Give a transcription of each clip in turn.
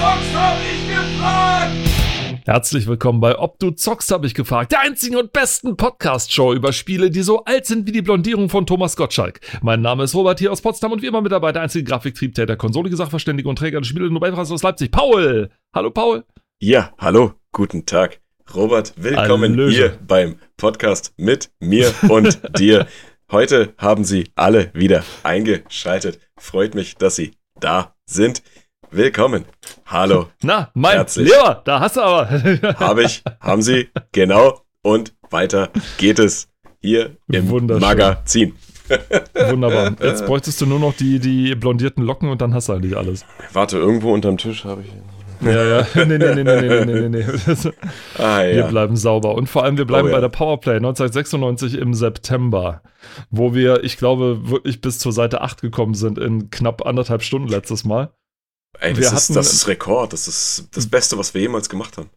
zockst, hab ich gefragt! Herzlich willkommen bei Ob du zockst, habe ich gefragt, der einzigen und besten Podcast-Show über Spiele, die so alt sind wie die Blondierung von Thomas Gottschalk. Mein Name ist Robert hier aus Potsdam und wie immer mit dabei der einzige Grafiktriebtäter, Konsolige Sachverständige und Träger des Spiele-Nobelpreises aus Leipzig, Paul! Hallo Paul! Ja, hallo, guten Tag. Robert, willkommen Hallöchen. hier beim Podcast mit mir und dir. Heute haben Sie alle wieder eingeschaltet. Freut mich, dass Sie da sind. Willkommen. Hallo, Na, mein Herzlich. Lehrer, da hast du aber. habe ich, haben Sie, genau. Und weiter geht es hier im. Magazin. Wunderbar. Jetzt bräuchtest du nur noch die, die blondierten Locken und dann hast du eigentlich alles. Warte, irgendwo unterm Tisch habe ich. Ja, ja. Nee, nee, nee, nee, nee, nee, nee. Ah Wir ja. bleiben sauber. Und vor allem, wir bleiben Oh, ja. bei der Powerplay 1996 im September, wo wir, ich glaube, wirklich bis zur Seite 8 gekommen sind in knapp anderthalb Stunden letztes Mal. Ey, wir das, ist, hatten- das ist Rekord. Das ist das Beste, was wir jemals gemacht haben.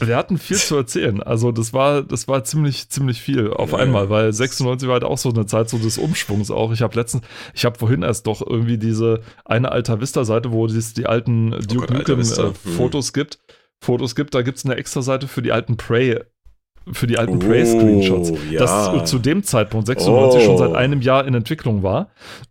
Wir hatten viel zu erzählen. Also, das war, das war ziemlich, ziemlich viel auf Ja. einmal, weil 96 war halt auch so eine Zeit so des Umschwungs auch. Ich habe letztens, ich habe vorhin erst doch irgendwie diese eine Alta Vista-Seite, wo es die alten Duke Oh Gott, Alta Nukem Vista. äh, Mhm. Fotos gibt. Fotos gibt, da gibt es eine extra Seite für die alten Prey, für die alten Oh, Prey-Screenshots. ja. Das zu dem Zeitpunkt 96 Oh. schon seit einem Jahr in Entwicklung war.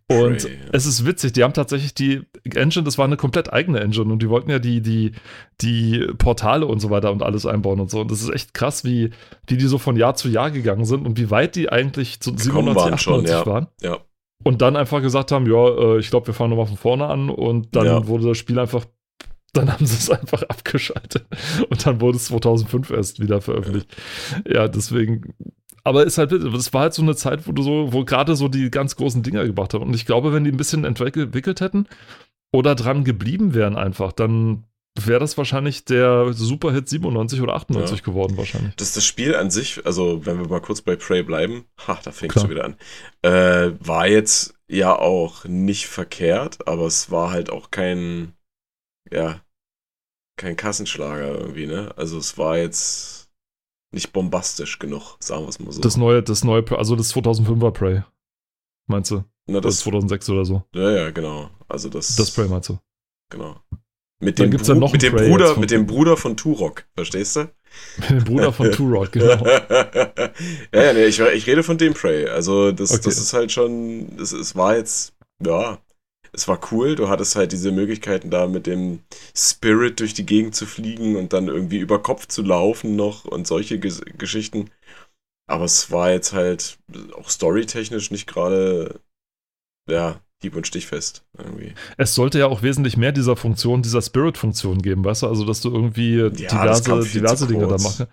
Und Prey, es ist witzig, die haben tatsächlich die Engine, das war eine komplett eigene Engine und die wollten ja die, die, die Portale und so weiter und alles einbauen und so. Und das ist echt krass, wie, wie die so von Jahr zu Jahr gegangen sind und wie weit die eigentlich zu Gekommen 97, waren schon, 98 ja. waren. Ja. Und dann einfach gesagt haben, ja, äh, ich glaube, wir fangen nochmal von vorne an und dann wurde das Spiel einfach, dann haben sie es einfach abgeschaltet und dann wurde es 2005 erst wieder veröffentlicht. Ja, deswegen, aber halt, das war halt so eine Zeit, wo du so, wo gerade so die ganz großen Dinger gebracht haben und ich glaube, wenn die ein bisschen entwickelt hätten oder dran geblieben wären einfach, dann wäre das wahrscheinlich der Superhit 97 oder 98 Ja. geworden wahrscheinlich. Das, das Spiel an sich, also wenn wir mal kurz bei Prey bleiben, ha, da fängt schon wieder an, äh, war jetzt ja auch nicht verkehrt, aber es war halt auch kein, ja, kein Kassenschlager irgendwie, ne? Also es war jetzt nicht bombastisch genug, sagen wir es mal so. Das neue, das neue, also das 2005er Prey. Meinst du? Na, Das das, 2006 oder so. ja, ja, genau. Also das, Das Prey meinst du? genau. Mit Dann dem, gibt's Bru- noch mit dem Prey Bruder, mit dem Bruder von Turok, verstehst du? Mit dem Bruder von Turok, genau. ja, ja, nee, ich, ich rede von dem Prey. Also, das, Okay. das ist halt schon, es, es war jetzt, ja, es war cool. Du hattest halt diese Möglichkeiten da mit dem Spirit durch die Gegend zu fliegen und dann irgendwie über Kopf zu laufen noch und solche Ges Geschichten. Aber es war jetzt halt auch storytechnisch nicht gerade, ja, hieb- und stichfest irgendwie. Es sollte ja auch wesentlich mehr dieser Funktion, dieser Spirit-Funktion geben, weißt du? Also, dass du irgendwie das diverse, diverse Dinge da machst.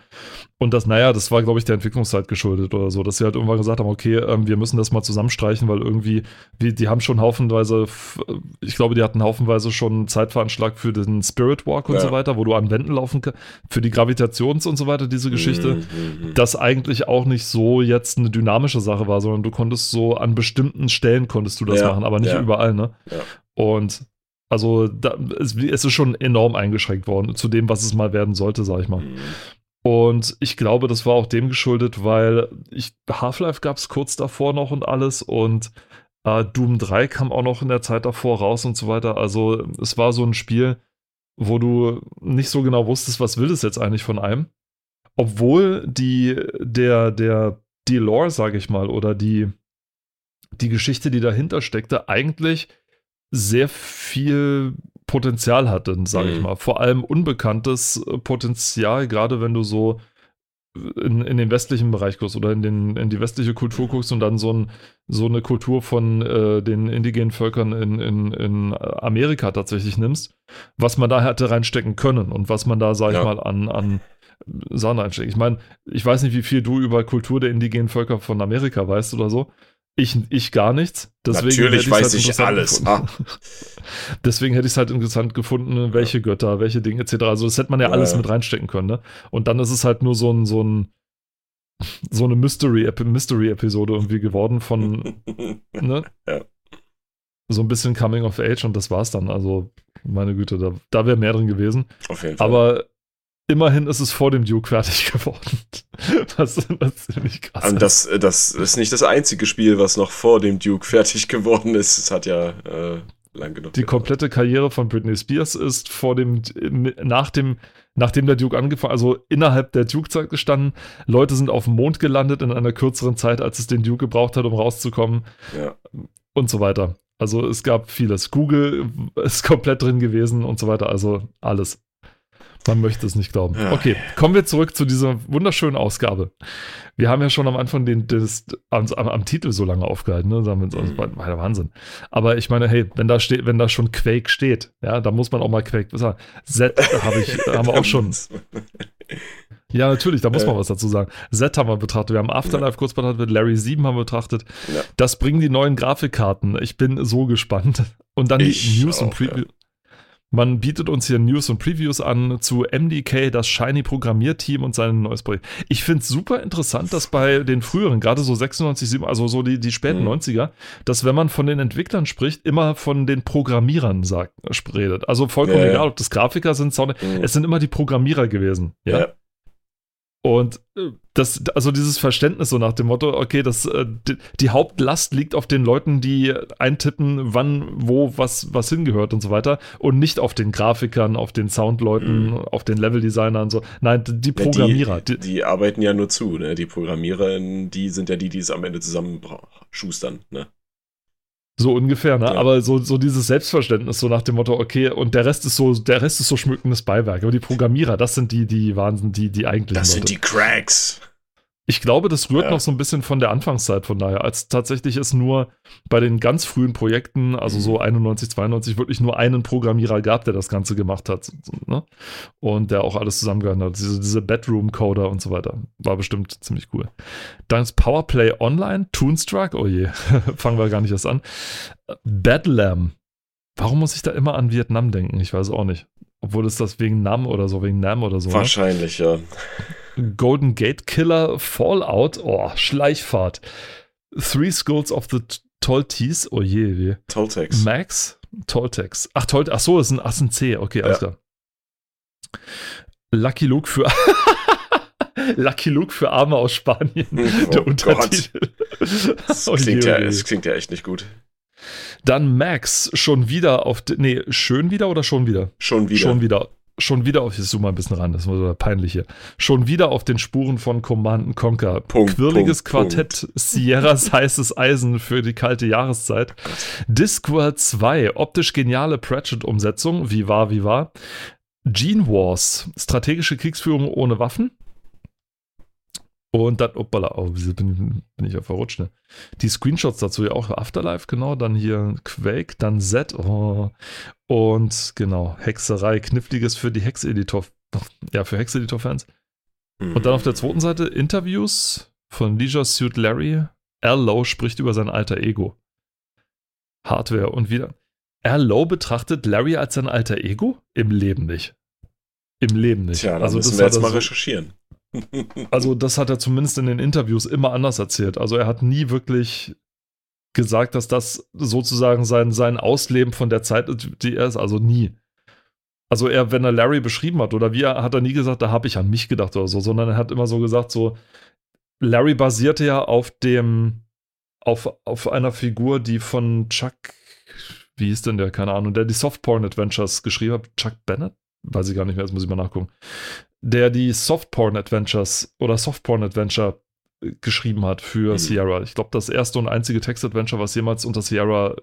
Und das, naja, das war, glaube ich, der Entwicklungszeit geschuldet oder so, dass sie halt irgendwann gesagt haben, okay, ähm, wir müssen das mal zusammenstreichen, weil irgendwie, wir, die haben schon haufenweise, f- ich glaube, die hatten haufenweise schon einen Zeitveranschlag für den Spirit Walk und Ja. so weiter, wo du an Wänden laufen kannst, für die Gravitations- und so weiter, diese Geschichte. Mhm, mhm. das eigentlich auch nicht so jetzt eine dynamische Sache war, sondern du konntest so an bestimmten Stellen konntest du das Ja, machen, aber nicht ja. überall, ne? Ja. Und also da, es, es ist schon enorm eingeschränkt worden zu dem, was es mal werden sollte, sag ich mal. Mhm. Und ich glaube, das war auch dem geschuldet, weil ich Half-Life gab es kurz davor noch und alles und äh, Doom 3 kam auch noch in der Zeit davor raus und so weiter. Also es war so ein Spiel, wo du nicht so genau wusstest, was will es jetzt eigentlich von einem. Obwohl die, der, der, die Lore, sage ich mal, oder die, die Geschichte, die dahinter steckte, eigentlich sehr viel Potenzial hatte, sage ich Mhm. mal. Vor allem unbekanntes äh, Potenzial, gerade wenn du so in, in den westlichen Bereich guckst oder in, den, in die westliche Kultur guckst und dann so, ein, so eine Kultur von äh, den indigenen Völkern in, in, in Amerika tatsächlich nimmst, was man da hätte reinstecken können und was man da, sag ich Ja. mal, an, an Sachen reinsteckt. Ich meine, ich weiß nicht, wie viel du über Kultur der indigenen Völker von Amerika weißt oder so. Ich, ich gar nichts. Deswegen Natürlich ich's weiß halt ich alles. gefunden. Deswegen hätte ich es halt interessant gefunden, welche Götter, welche Dinge etc. Also das hätte man ja, Ja, alles ja. mit reinstecken können. Ne? Und dann ist es halt nur so ein, so ein so eine Mystery Mystery irgendwie geworden von ne? Ja. So ein bisschen Coming of Age und das war's dann. Also meine Güte, da, da wäre mehr drin gewesen. Auf jeden Fall. Aber immerhin ist es vor dem Duke fertig geworden. Was, was ziemlich krass Und ist. das, äh, das ist nicht das einzige Spiel, was noch vor dem Duke fertig geworden ist. Es hat ja äh, lang genug. Die gedauert. komplette Karriere von Britney Spears ist vor dem, nach dem, nachdem der Duke angefangen, also innerhalb der Duke-Zeit gestanden. Leute sind auf dem Mond gelandet in einer kürzeren Zeit, als es den Duke gebraucht hat, um rauszukommen Ja. und so weiter. Also es gab vieles. Google ist komplett drin gewesen und so weiter. Also alles. Man möchte es nicht glauben. Ja. Okay, kommen wir zurück zu dieser wunderschönen Ausgabe. Wir haben ja schon am Anfang den, des, am, am, Titel so lange aufgehalten, ne? Sagen wir uns, das war, war Wahnsinn. Aber ich meine, hey, wenn da steht, wenn da schon Quake steht, ja, da muss man auch mal Quake sagen. Z habe ich, haben wir auch schon. Ja, natürlich, da muss man Äh. was dazu sagen. Z haben wir betrachtet, wir haben Afterlife kurz betrachtet, Larry 7 haben wir betrachtet. Ja. Das bringen die neuen Grafikkarten. Ich bin so gespannt. Und dann Ich die News und auch, Preview. Man bietet uns hier News und Previews an zu MDK, das Shiny Programmierteam und sein neues Projekt. Ich finde es super interessant, dass bei den früheren, gerade so 96, 7, also so die, die späten Mhm. 90er, dass wenn man von den Entwicklern spricht, immer von den Programmierern sagt, redet. Also vollkommen Ja, egal, ob das Grafiker sind, Sound, Mhm. es sind immer die Programmierer gewesen. Ja. Ja. Und äh, das, also dieses Verständnis so nach dem Motto, okay, das, äh, die, die Hauptlast liegt auf den Leuten, die eintippen, wann, wo, was, was hingehört und so weiter. Und nicht auf den Grafikern, auf den Soundleuten, Mhm. auf den Leveldesignern und so. Nein, die Ja, Programmierer. Die, die arbeiten ja nur zu, ne? Die Programmierer, die sind ja die, die es am Ende zusammen schustern, ne? So ungefähr, ne? Ja. Aber so, so dieses Selbstverständnis, so nach dem Motto, okay, und der Rest ist so, der Rest ist so schmückendes Beiwerk. Aber die Programmierer, das sind die, die Wahnsinn, die, die eigentlichen Das Leute. sind die Cracks. Ich glaube, das rührt Ja. noch so ein bisschen von der Anfangszeit von daher, als tatsächlich es nur bei den ganz frühen Projekten, also Mhm. so 91, 92, wirklich nur einen Programmierer gab, der das Ganze gemacht hat. Ne? Und der auch alles zusammengehalten hat. Diese, diese Bedroom-Coder und so weiter. War bestimmt ziemlich cool. Dann ist Powerplay Online, Toonstruck, oh je, fangen wir gar nicht erst an. Bedlam. Warum muss ich da immer an Vietnam denken? Ich weiß auch nicht. Obwohl es das wegen Nam oder so, wegen Nam oder so. Ne? Wahrscheinlich, ja. Golden Gate Killer, Fallout, oh, Schleichfahrt. Three Skulls of the T- Toltecs, oh je, je. Toltex. Max, Toltecs. Ach, Tol ach so, ist ein, ach, ist ein C, okay, alles klar. Lucky Luke für Lucky Luke für Arme aus Spanien. Oh Der. Untertitel. Das Oh klingt, ja, das klingt ja echt nicht gut. Dann Max schon wieder auf, nee, schön wieder oder schon wieder? Schon wieder. Schon wieder. Schon wieder auf, ich zoome mal ein bisschen ran, das war so peinlich hier. Schon wieder auf den Spuren von Command Conquer. Punkt, Quirliges Punkt, Quartett, Sierras heißes Eisen für die kalte Jahreszeit. Discworld 2, optisch geniale Pratchett-Umsetzung, wie war, wie war. Gene Wars, strategische Kriegsführung ohne Waffen. Und dann, opala, oh, wieso bin, bin ich ja verrutscht, ne? Die Screenshots dazu ja auch Afterlife, genau. Dann hier Quake, dann Z, oh. Und genau, Hexerei, Kniffliges für die Hex-Editor, ja, für Hex-Editor-Fans. Mhm. Und dann auf der zweiten Seite Interviews von Leisure Suit Larry. Al Lowe spricht über sein alter Ego. Hardware und wieder. Al Lowe betrachtet Larry als sein alter Ego? Im Leben nicht. Im Leben nicht. Tja, dann also müssen das wir jetzt er mal recherchieren. Also das hat er zumindest in den Interviews immer anders erzählt. Also er hat nie wirklich gesagt, dass das sozusagen sein, sein Ausleben von der Zeit ist, die er ist. Also nie. Also er, wenn er Larry beschrieben hat oder wie er, hat er nie gesagt, da habe ich an mich gedacht oder so, sondern er hat immer so gesagt, so Larry basierte ja auf dem, auf, auf einer Figur, die von Chuck, wie hieß denn der, keine Ahnung, der die Softporn Adventures geschrieben hat, Chuck Bennett? Weiß ich gar nicht mehr, jetzt muss ich mal nachgucken. Der die Softporn Adventures oder Softporn Adventure äh, geschrieben hat für Mhm. Sierra. Ich glaube, das erste und einzige Text-Adventure, was jemals unter Sierra,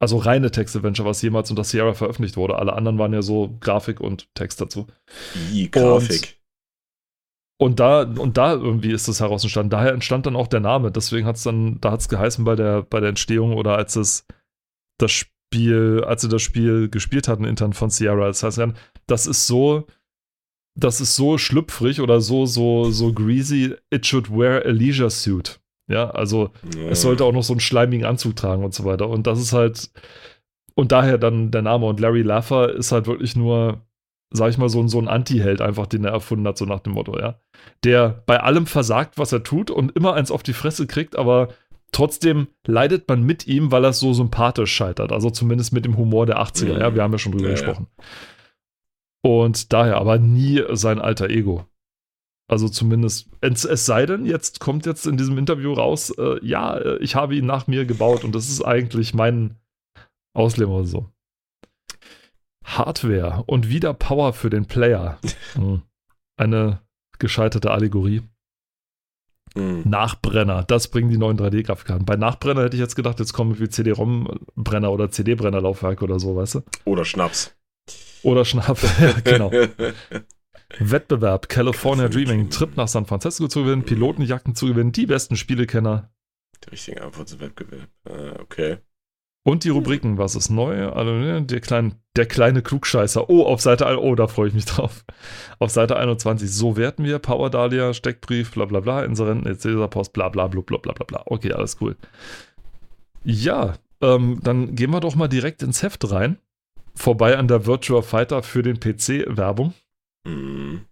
also reine Text-Adventure, was jemals unter Sierra veröffentlicht wurde. Alle anderen waren ja so Grafik und Text dazu. Die Grafik. Und da, und da irgendwie ist das heraus entstanden. Daher entstand dann auch der Name. Deswegen hat es dann, da hat es geheißen bei der, bei der Entstehung oder als es das Spiel, als sie das Spiel gespielt hatten, intern von Sierra. Das heißt, dann, das ist so, das ist so schlüpfrig oder so, so, so greasy, it should wear a leisure suit. Ja, also Ja. es sollte auch noch so einen schleimigen Anzug tragen und so weiter. Und das ist halt, und daher dann der Name. Und Larry Laffer ist halt wirklich nur, sag ich mal, so ein, so ein Anti-Held einfach, den er erfunden hat, so nach dem Motto, ja. Der bei allem versagt, was er tut und immer eins auf die Fresse kriegt, aber trotzdem leidet man mit ihm, weil er so sympathisch scheitert. Also zumindest mit dem Humor der 80er, Mhm. ja. Wir haben ja schon drüber Ja, ja. Und daher aber nie sein alter Ego. Also zumindest, es, es sei denn, jetzt kommt jetzt in diesem Interview raus, äh, ja, äh, ich habe ihn nach mir gebaut und das ist eigentlich mein, Ausleben oder so. Hardware und wieder Power für den Player. Hm. Eine gescheiterte Allegorie. Hm. Nachbrenner, das bringen die neuen 3D-Grafikkarten. Bei Nachbrenner hätte ich jetzt gedacht, jetzt kommen wie CD-ROM-Brenner oder CD-Brenner-Laufwerke oder so, weißt du? Oder Schnaps. Oder Schnapp, ja, genau. Wettbewerb, California Dreaming, Trip nach San Francisco zu gewinnen, Pilotenjacken zu gewinnen, die besten Spielekenner Die richtige Antwort zum Wettbewerb. Äh, okay. und die Rubriken, was ist neu? Also, ne, der, klein, der kleine Klugscheißer. Oh, auf Seite, ein- oh, da freue ich mich drauf. Auf Seite 21, so werten wir, Power Dahlia, Steckbrief, bla bla bla, Inserenten, Post, bla bla bla bla bla bla bla. Okay, alles cool. Ja, ähm, dann gehen wir doch mal direkt ins Heft rein. Vorbei an der Virtua Fighter für den PC-Werbung. Hm.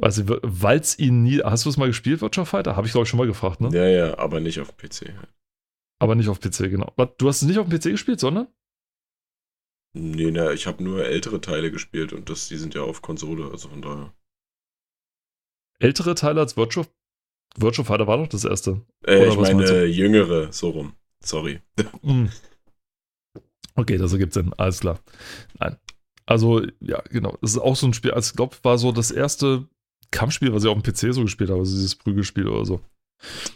Also, weil es ihn nie. Hast du es mal gespielt, Virtua Fighter? Habe ich, glaube ich, schon mal gefragt, ne? Ja, ja, aber nicht auf PC. Aber nicht auf PC, genau. Du hast es nicht auf dem PC gespielt, sondern? Nee, ne, ich habe nur ältere Teile gespielt und das, die sind ja auf Konsole, also von daher. Ältere Teile als Virtua, Virtua Fighter war doch das erste. Äh, ich meine jüngere, so rum. Sorry. Okay, das ergibt Sinn, alles klar. Nein. Also, ja, genau. Das ist auch so ein Spiel, also ich glaube, war so das erste Kampfspiel, was ich auf dem PC so gespielt habe, also dieses Prügelspiel oder so.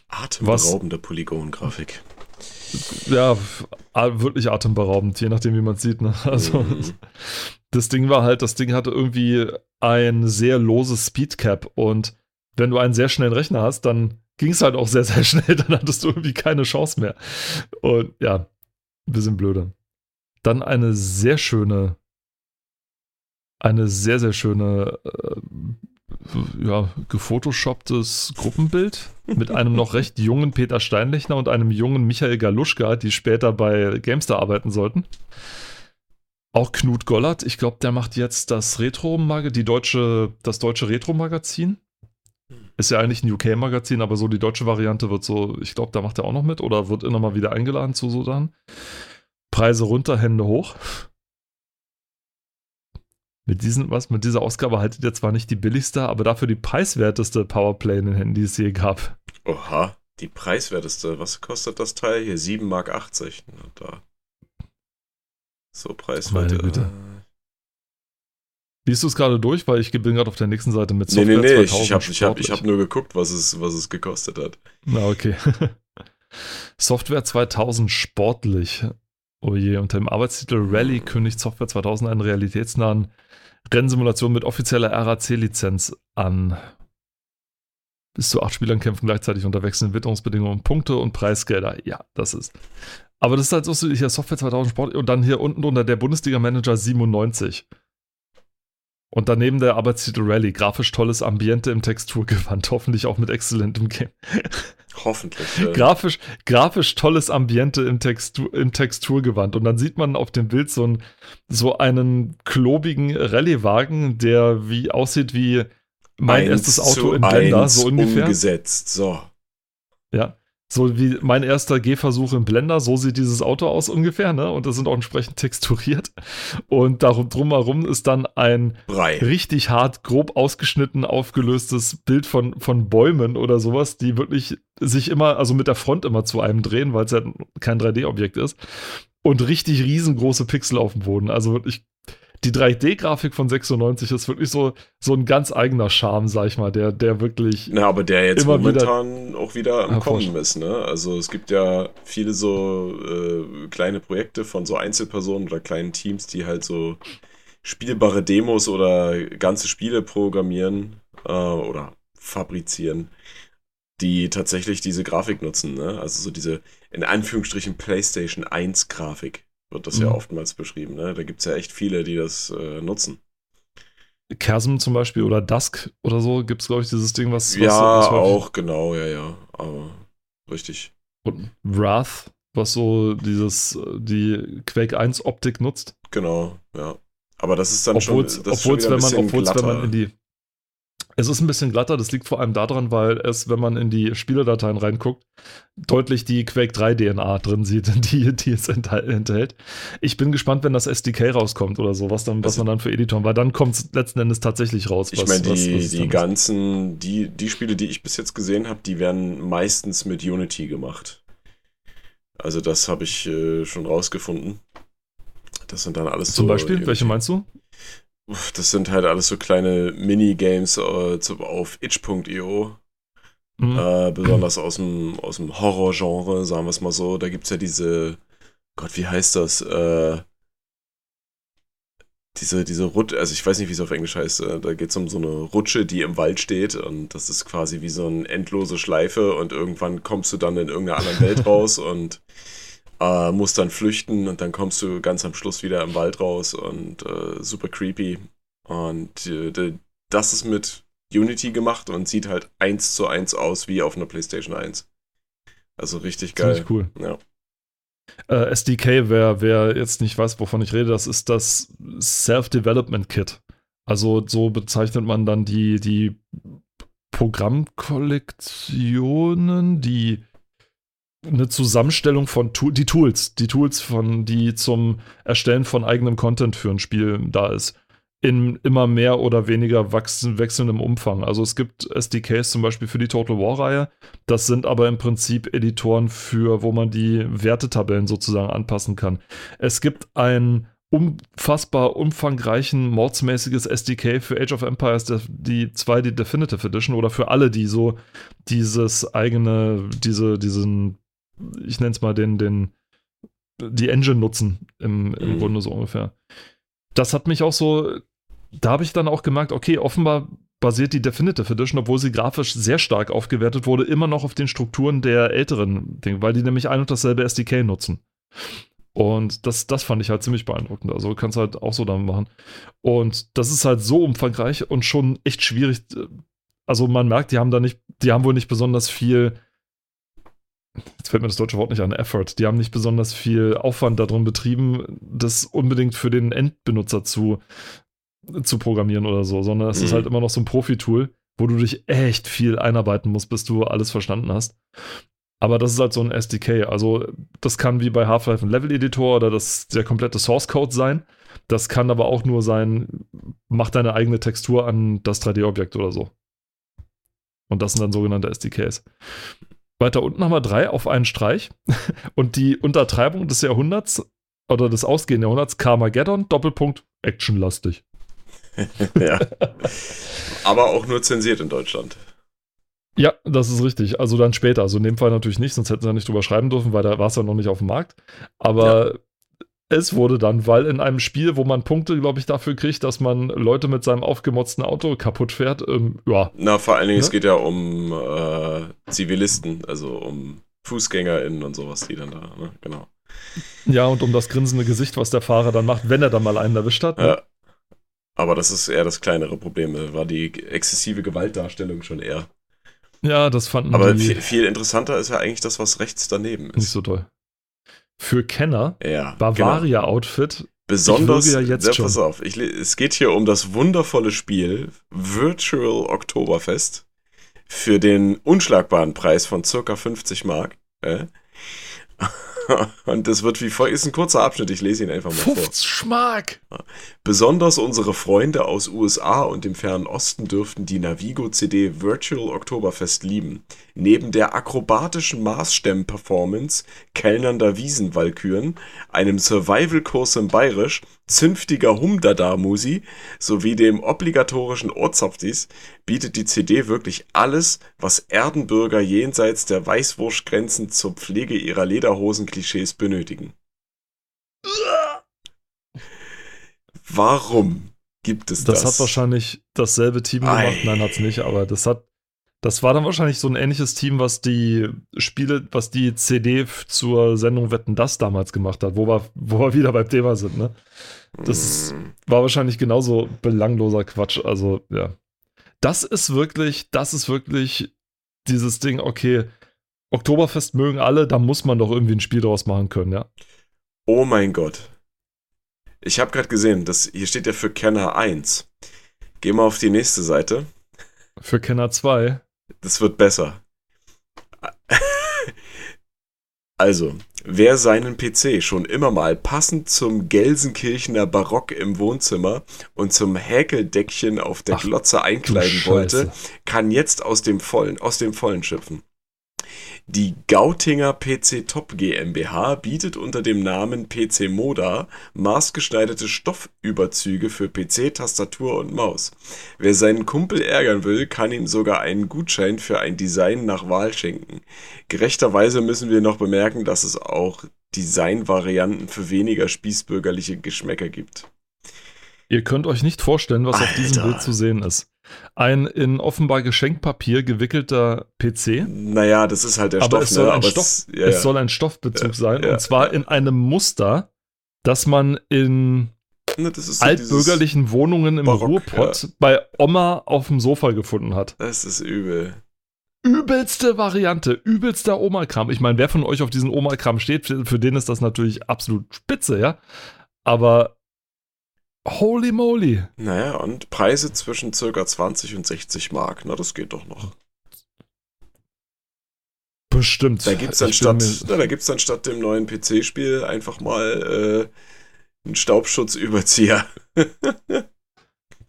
Atemberaubende Polygongrafik. Ja, wirklich atemberaubend, je nachdem, wie man es sieht. Ne? Also, Mhm. das Ding war halt, das Ding hatte irgendwie ein sehr loses Speedcap und wenn du einen sehr schnellen Rechner hast, dann ging es halt auch sehr, sehr schnell, dann hattest du irgendwie keine Chance mehr. Und ja, ein bisschen blöde. Dann eine sehr schöne, eine sehr, sehr schöne, äh, ja, gefotoshopptes Gruppenbild mit einem noch recht jungen Peter Steinlechner und einem jungen Michael Galuschka, die später bei Gamestar arbeiten sollten. Auch Knut Gollert, ich glaube, der macht jetzt das Retro die deutsche, das deutsche Retro-Magazin. Ist ja eigentlich ein UK-Magazin, aber so die deutsche Variante wird so, ich glaube, da macht er auch noch mit oder wird immer mal wieder eingeladen zu so dann. Preise runter, Hände hoch. Mit, diesen, was, mit dieser Ausgabe haltet ihr zwar nicht die billigste, aber dafür die preiswerteste Powerplay in den Händen, die es je gab. Oha, die preiswerteste. Was kostet das Teil hier? 7,80 Mark. Na, da. So preiswert. Meine Güte. äh, Liest du es gerade durch? Weil ich bin gerade auf der nächsten Seite mit Nee, nee, Software nee, ich, 2000 ich habe ich hab, ich hab nur geguckt, was es, was es gekostet hat. Na, okay. Software 2000 sportlich. Oh je, unter dem Arbeitstitel Rally kündigt Software 2000 einen realitätsnahen Rennsimulation mit offizieller RAC-Lizenz an. Bis zu acht Spielern kämpfen gleichzeitig unter wechselnden Witterungsbedingungen Punkte und Preisgelder. Ja, das ist. Aber das ist halt so hier Software 2000 Sport und dann hier unten drunter der Bundesliga-Manager 97. Und daneben der Arbeitstitel Rally. Grafisch tolles Ambiente im Texturgewand. Hoffentlich auch mit exzellentem Game. Hoffentlich. äh, Grafisch, grafisch tolles Ambiente im, Textur, im Texturgewand. Und dann sieht man auf dem Bild so, ein, so einen klobigen Rallye-Wagen, der wie aussieht wie mein eins erstes Auto in Blender, eins so ungefähr. Umgesetzt. So. Ja. So wie mein erster Gehversuch im Blender, so sieht dieses Auto aus ungefähr, ne? Und das sind auch entsprechend texturiert. Und darum drumherum ist dann ein Brei. richtig hart, grob ausgeschnitten, aufgelöstes Bild von, von Bäumen oder sowas, die wirklich sich immer, also mit der Front immer zu einem drehen, weil es ja kein 3D-Objekt ist. Und richtig riesengroße Pixel auf dem Boden. Also wirklich, die 3D-Grafik von 96 ist wirklich so, so ein ganz eigener Charme, sag ich mal, der, der wirklich. Na, aber der jetzt Immer wieder- momentan auch wieder am Kommen ist, ne? Also es gibt ja viele so äh, kleine Projekte von so Einzelpersonen oder kleinen Teams, die halt so spielbare Demos oder ganze Spiele programmieren äh, oder fabrizieren, die tatsächlich diese Grafik nutzen, ne? Also so diese in Anführungsstrichen PlayStation 1 Grafik wird das ja Mhm. oftmals beschrieben, ne? Da gibt es ja echt viele, die das äh, nutzen. Chasm zum Beispiel oder Dusk oder so gibt es, glaube ich, dieses Ding, was. ja, was auch, genau, ja, ja. Aber richtig. Und Wrath, was so dieses, die Quake 1 Optik nutzt. Genau, ja. Aber das ist dann Obwohl schon, es, schon wieder wenn man, obwohl's, wenn in die. Es ist ein bisschen glatter, das liegt vor allem daran, weil es, wenn man in die Spieledateien reinguckt, deutlich die Quake 3 DNA drin sieht, die, die es enthält. Ich bin gespannt, wenn das SDK rauskommt oder so, was, dann, was Also- man dann für Editoren, weil dann kommt es letzten Endes tatsächlich raus. Ich was- meine, was- die, was es die ganzen, die, die Spiele, die ich bis jetzt gesehen habe, die werden meistens mit Unity gemacht. Also das habe ich äh, schon rausgefunden. Das sind dann alles Zum so. Beispiel, welche meinst du? Das sind halt alles so kleine Minigames äh, zu- auf itch.io. Mhm. Äh, besonders aus dem, aus dem Horror-Genre, sagen wir es mal so. Da gibt es ja diese, Gott, wie heißt das? Äh, diese, diese Rutsche, also ich weiß nicht, wie es auf Englisch heißt. Äh, da geht es um so eine Rutsche, die im Wald steht und das ist quasi wie so eine endlose Schleife und irgendwann kommst du dann in irgendeiner anderen Welt raus und äh, musst dann flüchten und dann kommst du ganz am Schluss wieder im Wald raus und äh, super creepy. Und äh, das ist mit Unity gemacht und sieht halt eins zu eins aus wie auf einer PlayStation 1. Also richtig geil. Ziemlich cool. Ja. Äh, SDK, wer, wer jetzt nicht weiß, wovon ich rede, das ist das Self-Development Kit. Also so bezeichnet man dann die, die Programmkollektionen, die eine Zusammenstellung von Tool, die Tools, die Tools von, die zum Erstellen von eigenem Content für ein Spiel da ist. In immer mehr oder weniger wechselndem Umfang. Also es gibt SDKs zum Beispiel für die Total War-Reihe. Das sind aber im Prinzip Editoren für, wo man die Wertetabellen sozusagen anpassen kann. Es gibt ein unfassbar umfangreichen, mordsmäßiges SDK für Age of Empires, die 2D Definitive Edition oder für alle, die so dieses eigene, diese, diesen, ich nenne es mal den, den, die Engine nutzen, im, im Mhm. Grunde so ungefähr. Das hat mich auch so, da habe ich dann auch gemerkt, okay, offenbar basiert die Definitive Edition, obwohl sie grafisch sehr stark aufgewertet wurde, immer noch auf den Strukturen der älteren Dinge, weil die nämlich ein und dasselbe SDK nutzen. Und das, das fand ich halt ziemlich beeindruckend. Also kannst halt auch so damit machen. Und das ist halt so umfangreich und schon echt schwierig. Also man merkt, die haben da nicht, die haben wohl nicht besonders viel, jetzt fällt mir das deutsche Wort nicht an, Effort. Die haben nicht besonders viel Aufwand darin betrieben, das unbedingt für den Endbenutzer zu, zu programmieren oder so, sondern es ist Mhm. halt immer noch so ein Profi-Tool, wo du dich echt viel einarbeiten musst, bis du alles verstanden hast. Aber das ist halt so ein SDK. Also, das kann wie bei Half-Life ein Level-Editor oder das, der komplette Source-Code sein. Das kann aber auch nur sein, mach deine eigene Textur an das 3D-Objekt oder so. Und das sind dann sogenannte SDKs. Weiter unten haben wir drei auf einen Streich. Und die Untertreibung des Jahrhunderts oder des ausgehenden Jahrhunderts, Carmageddon, Doppelpunkt, actionlastig. ja. Aber auch nur zensiert in Deutschland. Ja, das ist richtig. Also dann später. Also in dem Fall natürlich nicht, sonst hätten sie ja nicht drüber schreiben dürfen, weil da war es ja noch nicht auf dem Markt. Aber es wurde dann, weil in einem Spiel, wo man Punkte, glaube ich, dafür kriegt, dass man Leute mit seinem aufgemotzten Auto kaputt fährt, ähm, ja, Na, vor allen Dingen, es Ne? geht ja um äh, Zivilisten, also um FußgängerInnen und sowas, die dann da, ne? Genau. ja, und um das grinsende Gesicht, was der Fahrer dann macht, wenn er dann mal einen erwischt hat. Ne? Ja. Aber das ist eher das kleinere Problem, war die exzessive Gewaltdarstellung schon eher. Ja, das fanden Aber die viel, viel interessanter ist ja eigentlich das, was rechts daneben nicht ist. so toll. Für Kenner, Ja, genau. Bavaria-Outfit, Besonders, Ich würge ja jetzt ja, schon. pass auf, ich, es geht hier um das wundervolle Spiel Virtual Oktoberfest für den unschlagbaren Preis von circa 50 Mark. Äh? Und das wird wie folgt, ist ein kurzer Abschnitt, ich lese ihn einfach mal vor. 50 Schmack! Besonders unsere Freunde aus USA und dem fernen Osten dürften die Navigo CD Virtual Oktoberfest lieben. Neben der akrobatischen Maßstemm-Performance kellnernder Wiesenwalküren, einem Survival-Kurs im Bayerisch, zünftiger Humdada-Musi sowie dem obligatorischen Ohrzapftis bietet die CD wirklich alles, was Erdenbürger jenseits der Weißwurstgrenzen zur Pflege ihrer Lederhosen-Klischees benötigen. Warum gibt es das? Das, hat wahrscheinlich dasselbe Team gemacht. Ei. Nein, hat's nicht, aber das hat. Das war dann wahrscheinlich so ein ähnliches Team, was die Spiele, was die CD zur Sendung Wetten das damals gemacht hat, wo wir, wo wir wieder beim Thema sind, ne? das- Mm, War wahrscheinlich genauso belangloser Quatsch. Also, ja. Das ist wirklich, das ist wirklich dieses Ding, okay, Oktoberfest mögen alle, da muss man doch irgendwie ein Spiel draus machen können, ja. Oh mein Gott. Ich habe gerade gesehen, das, hier steht ja für Kenner 1. Geh mal auf die nächste Seite. Für Kenner 2. Das wird besser. Also, wer seinen PC schon immer mal passend zum Gelsenkirchener Barock im Wohnzimmer und zum Häkeldeckchen auf der Ach, Glotze einkleiden wollte, kann jetzt aus dem Vollen, aus dem Vollen schöpfen. Die Gautinger PC Top GmbH bietet unter dem Namen PC Moda maßgeschneiderte Stoffüberzüge für PC, Tastatur und Maus. Wer seinen Kumpel ärgern will, kann ihm sogar einen Gutschein für ein Design nach Wahl schenken. Gerechterweise müssen wir noch bemerken, dass es auch Designvarianten für weniger spießbürgerliche Geschmäcker gibt. Ihr könnt euch nicht vorstellen, was auf diesem Alter. Bild zu sehen ist. Ein in offenbar Geschenkpapier gewickelter PC, Naja, das ist halt der aber Stoff, es soll ne? ein aber Stoff, es, ja, es ja. soll ein Stoffbezug Ja, sein und zwar in einem Muster, das man in Ne, so altbürgerlichen Wohnungen im Barock, Ruhrpott bei Oma auf dem Sofa gefunden hat. Das ist übel. Übelste Variante, übelster Oma-Kram. Ich meine, wer von euch auf diesen Oma-Kram steht, für, für den ist das natürlich absolut spitze, ja. Aber holy moly. Naja, und Preise zwischen circa 20 und 60 Mark. Na, das geht doch noch. Bestimmt. Da gibt's dann Ich bin statt, na, da gibt's dann statt dem neuen PC-Spiel einfach mal äh, einen Staubschutzüberzieher.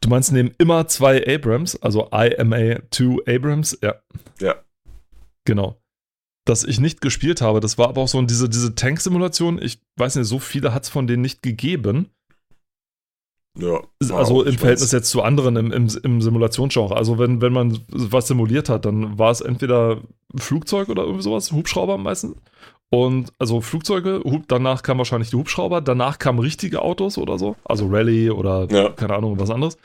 Du meinst neben immer zwei Abrams, also IMA2 Abrams, ja. Ja. Genau. Das ich nicht gespielt habe, das war aber auch so diese, diese Tank-Simulation. Ich weiß nicht, so viele hat es von denen nicht gegeben. Ja, also im Verhältnis meins. jetzt zu anderen im, im, im Simulationsgenre. Also wenn, wenn man was simuliert hat, dann war es entweder Flugzeug oder irgendwie sowas, Hubschrauber meistens. Und also Flugzeuge, danach kamen wahrscheinlich die Hubschrauber, danach kamen richtige Autos oder so, also Rallye oder Ja. keine Ahnung, was anderes.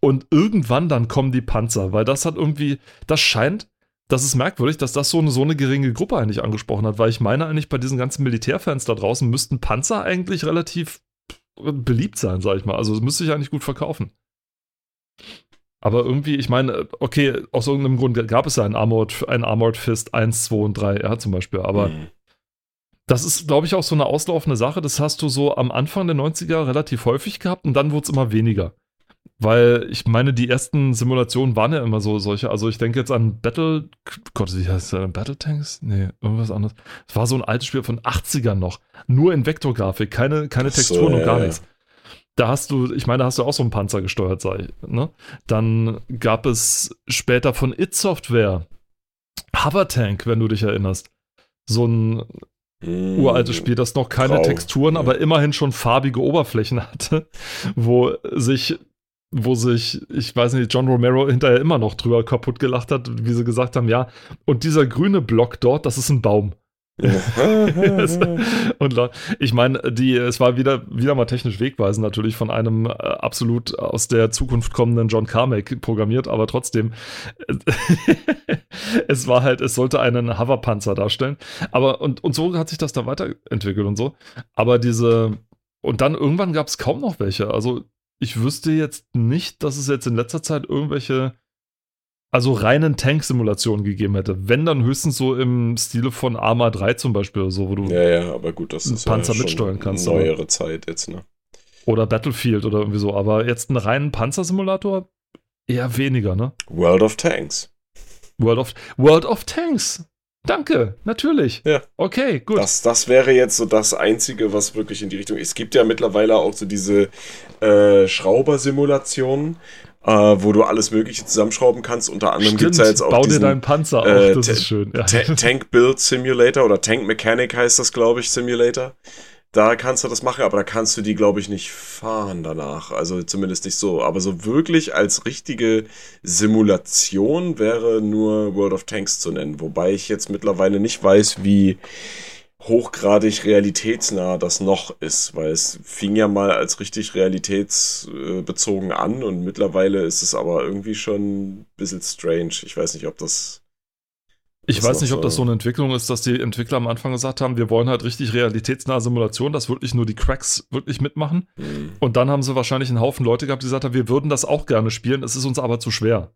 Und irgendwann dann kommen die Panzer, weil das hat irgendwie, das scheint, das ist merkwürdig, dass das so eine, so eine geringe Gruppe eigentlich angesprochen hat, weil ich meine eigentlich bei diesen ganzen Militärfans da draußen müssten Panzer eigentlich relativ beliebt sein, sag ich mal. Also es müsste sich eigentlich gut verkaufen. Aber irgendwie, ich meine, okay, aus irgendeinem Grund gab es ja ein Armored, ein Armored Fist 1, 2 und 3, ja, zum Beispiel. Aber Mhm. das ist, glaube ich, auch so eine auslaufende Sache. Das hast du so am Anfang der 90er relativ häufig gehabt und dann wurde es immer weniger. Weil ich meine, die ersten Simulationen waren ja immer so solche. Also ich denke jetzt an Battle. Gott, wie heißt das? Battle Tanks? Nee, irgendwas anderes. Es war so ein altes Spiel von 80ern noch. Nur in Vektorgrafik, keine, keine Ach so, Texturen und ja, gar ja. nichts. Da hast du, ich meine, da hast du auch so einen Panzer gesteuert, sei, ne? Dann gab es später von It Software Hover Tank, wenn du dich erinnerst. So ein Mhm. uraltes Spiel, das noch keine Grau, Texturen, ja. aber immerhin schon farbige Oberflächen hatte, wo sich, wo sich, ich weiß nicht, John Romero hinterher immer noch drüber kaputt gelacht hat, wie sie gesagt haben, ja, und dieser grüne Block dort, das ist ein Baum. und ich meine, die, es war wieder, wieder mal technisch wegweisend natürlich von einem äh, absolut aus der Zukunft kommenden John Carmack programmiert, aber trotzdem, es war halt, es sollte einen Hoverpanzer darstellen. Aber und, und so hat sich das dann weiterentwickelt und so. Aber diese, und dann irgendwann gab es kaum noch welche. Also ich wüsste jetzt nicht, dass es jetzt in letzter Zeit irgendwelche, also reinen Tank-Simulationen gegeben hätte. Wenn dann höchstens so im Stile von Arma 3 zum Beispiel oder so, wo du ja, ja, aber gut, das ist Panzer ja mitsteuern kannst, Neuere Zeit jetzt, ne? oder Battlefield oder irgendwie so. Aber jetzt einen reinen Panzersimulator eher weniger, ne? World of Tanks. World of, World of Tanks. Danke, natürlich. Ja. Okay, gut. Das, das wäre jetzt so das Einzige, was wirklich in die Richtung. Es gibt ja mittlerweile auch so diese äh, Schraubersimulationen, äh, wo du alles Mögliche zusammenschrauben kannst. Unter anderem gibt es ja jetzt auch bau dir diesen deinen Panzer äh, auf, das ist schön. Ja. Ta Tank Build Simulator oder Tank Mechanic heißt das, glaube ich, Simulator. Da kannst du das machen, aber da kannst du die, glaube ich, nicht fahren danach. Also zumindest nicht so. Aber so wirklich als richtige Simulation wäre nur World of Tanks zu nennen. Wobei ich jetzt mittlerweile nicht weiß, wie hochgradig realitätsnah das noch ist, weil es fing ja mal als richtig realitätsbezogen an und mittlerweile ist es aber irgendwie schon ein bisschen strange. Ich weiß nicht, ob das Ich weiß nicht, ob das so. eine Entwicklung ist, dass die Entwickler am Anfang gesagt haben, wir wollen halt richtig realitätsnahe Simulation, dass wirklich nur die Cracks wirklich mitmachen. hm, Und dann haben sie wahrscheinlich einen Haufen Leute gehabt, die gesagt haben, wir würden das auch gerne spielen, es ist uns aber zu schwer.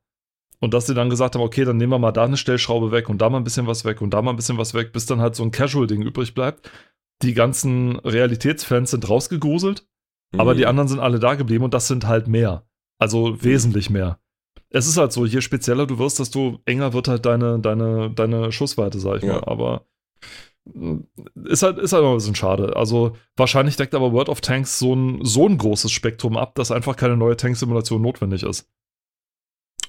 Und dass sie dann gesagt haben, okay, dann nehmen wir mal da eine Stellschraube weg und da mal ein bisschen was weg und da mal ein bisschen was weg, bis dann halt so ein Casual-Ding übrig bleibt. Die ganzen Realitätsfans sind rausgegruselt, aber hm. die anderen sind alle da geblieben und das sind halt mehr. Also wesentlich mehr. Es ist halt so, je spezieller du wirst, desto enger wird halt deine, deine, deine Schussweite, sag ich Ja. mal. Aber mh, ist halt, ist halt immer ein bisschen schade. Also wahrscheinlich deckt aber World of Tanks so ein, so ein großes Spektrum ab, dass einfach keine neue Tank-Simulation notwendig ist.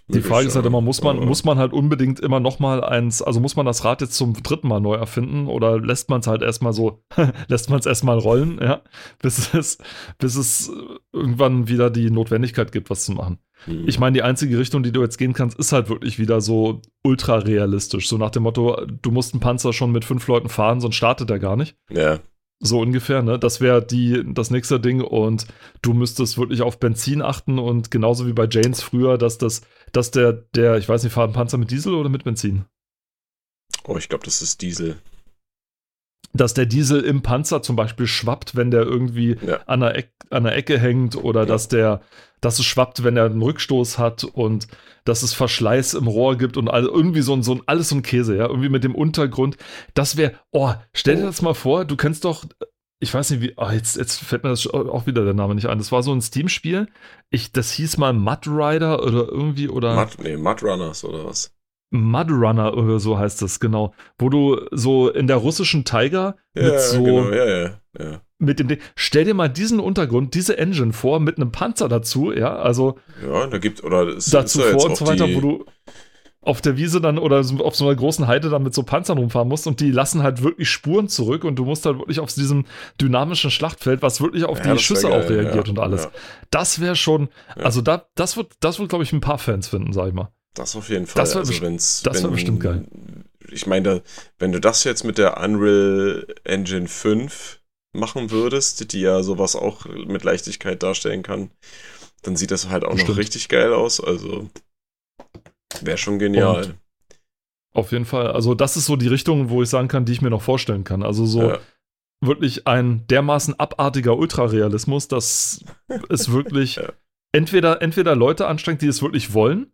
Die Frage ist halt immer, muss man, muss man halt unbedingt immer nochmal eins, also muss man das Rad jetzt zum dritten Mal neu erfinden oder lässt man es halt erstmal so, lässt man es erstmal rollen, ja, bis es, bis es irgendwann wieder die Notwendigkeit gibt, was zu machen. Hm. Ich meine, die einzige Richtung, die du jetzt gehen kannst, ist halt wirklich wieder so ultra realistisch. So nach dem Motto, du musst einen Panzer schon mit fünf Leuten fahren, sonst startet er gar nicht. Ja, So ungefähr, ne? Das wäre die, das nächste Ding und du müsstest wirklich auf Benzin achten und genauso wie bei Janes früher, dass das, dass der, der, ich weiß nicht, fahrt ein Panzer mit Diesel oder mit Benzin? oh, ich glaube, das ist Diesel. Dass der Diesel im Panzer zum Beispiel schwappt, wenn der irgendwie Ja. an, der Eck, an der Ecke hängt oder Ja. dass der, dass es schwappt, wenn er einen Rückstoß hat und dass es Verschleiß im Rohr gibt und all, irgendwie so ein, so ein, alles so ein Käse, ja, irgendwie mit dem Untergrund. Das wäre, oh, stell dir Oh. das mal vor, du kennst doch, ich weiß nicht wie, oh, jetzt, jetzt fällt mir das auch wieder der Name nicht ein. Das war so ein Steam-Spiel. Ich, das hieß mal Mud Rider oder irgendwie oder. Mud, nee, Mud Runners oder was? Mud Runner oder so heißt das, genau. Wo du so in der russischen Tiger mit so, genau, ja, ja, ja. mit dem Ding, stell dir mal diesen Untergrund, diese Engine vor, mit einem Panzer dazu, ja, also Ja, da gibt, oder es dazu ist ja jetzt vor und so weiter, die, wo du auf der Wiese dann oder so auf so einer großen Heide dann mit so Panzern rumfahren musst und die lassen halt wirklich Spuren zurück und du musst halt wirklich auf diesem dynamischen Schlachtfeld, was wirklich auf Ja, die Schüsse geil, auch reagiert ja, und alles. ja. Das wäre schon, also da, das wird, das wird, glaube ich, ein paar Fans finden, sag ich mal. Das auf jeden Fall. Das wär also wenn's, das wär wenn, bestimmt geil. Ich meine, wenn du das jetzt mit der Unreal Engine 5 machen würdest, die ja sowas auch mit Leichtigkeit darstellen kann, dann sieht das halt auch Bestimmt. noch richtig geil aus. Also wäre schon genial. Auf jeden Fall. Also, das ist so die Richtung, wo ich sagen kann, die ich mir noch vorstellen kann. Also, so Ja. wirklich ein dermaßen abartiger Ultrarealismus, dass es wirklich Ja. entweder, entweder Leute anstrengt, die es wirklich wollen,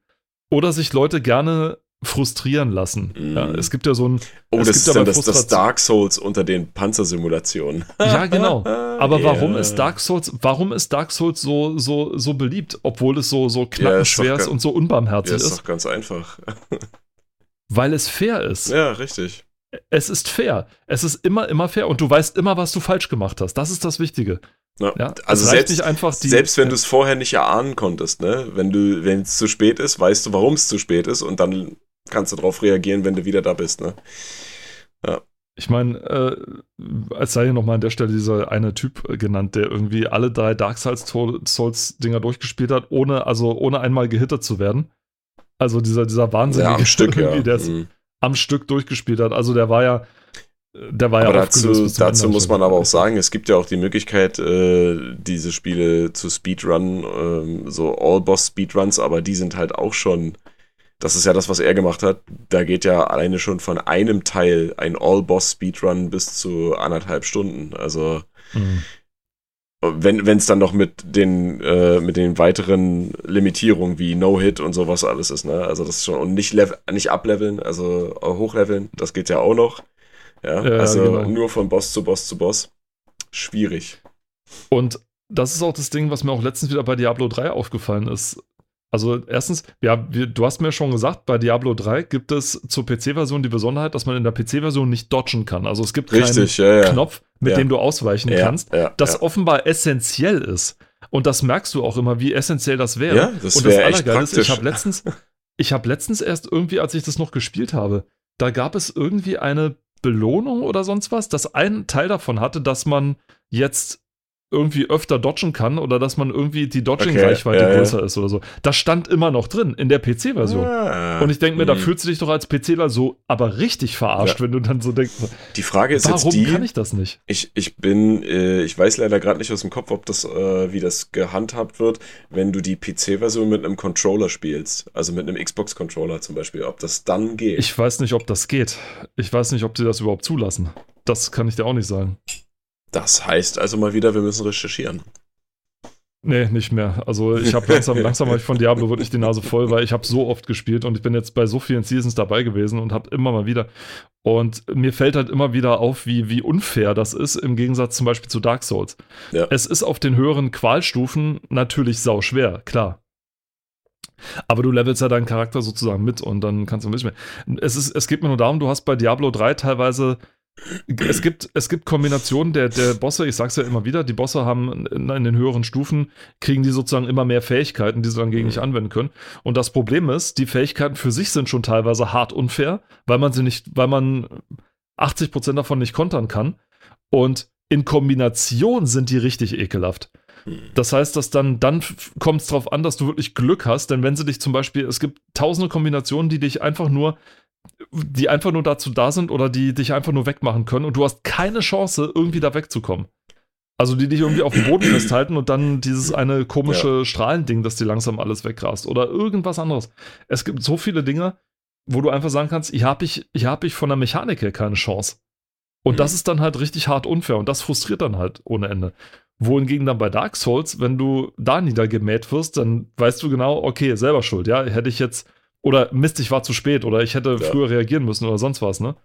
oder sich Leute gerne frustrieren lassen. Mhm. Ja, es gibt ja so ein. Oh, es das gibt ist ja dann das, Dark Souls unter den Panzersimulationen. Ja, genau. Aber warum Ja. ist Dark Souls, warum ist Dark Souls so, so, so beliebt, obwohl es so, so Ja, ist knackenschwer doch ist ge- und so Ja, unbarmherzig ist ist? doch ganz einfach. Weil es fair ist. Ja, richtig. Es ist fair. Es ist immer, immer fair und du weißt immer, was du falsch gemacht hast. Das ist das Wichtige. Ja. Ja, Also reicht selbst, nicht einfach die. selbst wenn du es vorher nicht erahnen konntest, ne? Wenn du, wenn es zu spät ist, weißt du, warum es zu spät ist und dann kannst du darauf reagieren, wenn du wieder da bist, ne? Ich meine, äh, als sei hier nochmal an der Stelle dieser eine Typ äh, genannt, der irgendwie alle drei Dark Souls Souls Dinger durchgespielt hat, ohne, also ohne einmal gehittet zu werden. Also dieser, dieser Wahnsinnige, Ja, am Stück, ja. der es Mhm. am Stück durchgespielt hat. Also der war ja, der war Aber ja dazu, dazu muss man aber auch sagen, es gibt ja auch die Möglichkeit, äh, diese Spiele zu Speedrun, ähm, so All-Boss-Speedruns, aber die sind halt auch schon, das ist ja das, was er gemacht hat, da geht ja alleine schon von einem Teil ein All-Boss-Speedrun bis zu anderthalb Stunden. Also Mhm. wenn es dann noch mit den äh, mit den weiteren Limitierungen wie No-Hit und sowas alles ist, ne? Also das ist schon und nicht nicht ableveln, also äh, hochleveln, das geht ja auch noch. Ja, Ja, ja, also genau. nur von Boss zu Boss zu Boss. Schwierig. Und das ist auch das Ding, was mir auch letztens wieder bei Diablo 3 aufgefallen ist. Also erstens, ja, wir, du hast mir schon gesagt, bei Diablo 3 gibt es zur PC-Version die Besonderheit, dass man in der PC-Version nicht dodgen kann. Also es gibt Richtig, ja, keinen ja. Knopf, mit Ja. dem du ausweichen ja, kannst, ja, das ja. offenbar essentiell ist. Und das merkst du auch immer, wie essentiell das wäre. Ja, das wäre echt Allergeile ist, praktisch. ich habe letztens, ich habe letztens erst irgendwie, als ich das noch gespielt habe, da gab es irgendwie eine Belohnung oder sonst was, das ein Teil davon hatte, dass man jetzt irgendwie öfter dodgen kann oder dass man irgendwie die Dodging-Reichweite Okay, ja, ja. größer ist oder so. Das stand immer noch drin in der PC-Version. Ah, Und ich denke mir, da hm. fühlst du dich doch als PCler so aber richtig verarscht, Ja. wenn du dann so denkst, Die Frage ist warum jetzt die, kann ich das nicht? Ich, ich bin, äh, ich weiß leider gerade nicht aus dem Kopf, ob das, äh, wie das gehandhabt wird, wenn du die PC-Version mit einem Controller spielst, also mit einem Xbox-Controller zum Beispiel, ob das dann geht. Ich weiß nicht, ob das geht. Ich weiß nicht, ob sie das überhaupt zulassen. Das kann ich dir auch nicht sagen. Das heißt also mal wieder, wir müssen recherchieren. Nee, nicht mehr. Also ich habe langsam, langsam habe ich von Diablo wirklich die Nase voll, weil ich habe so oft gespielt und ich bin jetzt bei so vielen Seasons dabei gewesen und habe immer mal wieder. Und mir fällt halt immer wieder auf, wie, wie unfair das ist, im Gegensatz zum Beispiel zu Dark Souls. Ja. Es ist auf den höheren Qualstufen natürlich sau schwer, klar. Aber du levelst ja deinen Charakter sozusagen mit und dann kannst du ein bisschen mehr. Es, ist, es geht mir nur darum, du hast bei Diablo 3 teilweise es gibt, es gibt Kombinationen der, der Bosse, ich sag's ja immer wieder, die Bosse haben in, in den höheren Stufen, kriegen die sozusagen immer mehr Fähigkeiten, die sie dann gegen dich anwenden können. Und das Problem ist, die Fähigkeiten für sich sind schon teilweise hart unfair, weil man sie nicht, weil man 80% davon nicht kontern kann. Und in Kombination sind die richtig ekelhaft. Das heißt, dass dann, dann kommt es darauf an, dass du wirklich Glück hast, denn wenn sie dich zum Beispiel, es gibt tausende Kombinationen, die dich einfach nur, die einfach nur dazu da sind oder die dich einfach nur wegmachen können und du hast keine Chance, irgendwie da wegzukommen. Also die dich irgendwie auf dem Boden festhalten und dann dieses eine komische ja. Strahlending, das dir langsam alles wegrast oder irgendwas anderes. Es gibt so viele Dinge, wo du einfach sagen kannst, hier habe ich, hier hab ich von der Mechanik her keine Chance. Und mhm. das ist dann halt richtig hart unfair und das frustriert dann halt ohne Ende. Wohingegen dann bei Dark Souls, wenn du da niedergemäht wirst, dann weißt du genau, okay, selber schuld, ja, hätte ich jetzt, oder Mist, ich war zu spät, oder ich hätte ja. früher reagieren müssen oder sonst was, ne?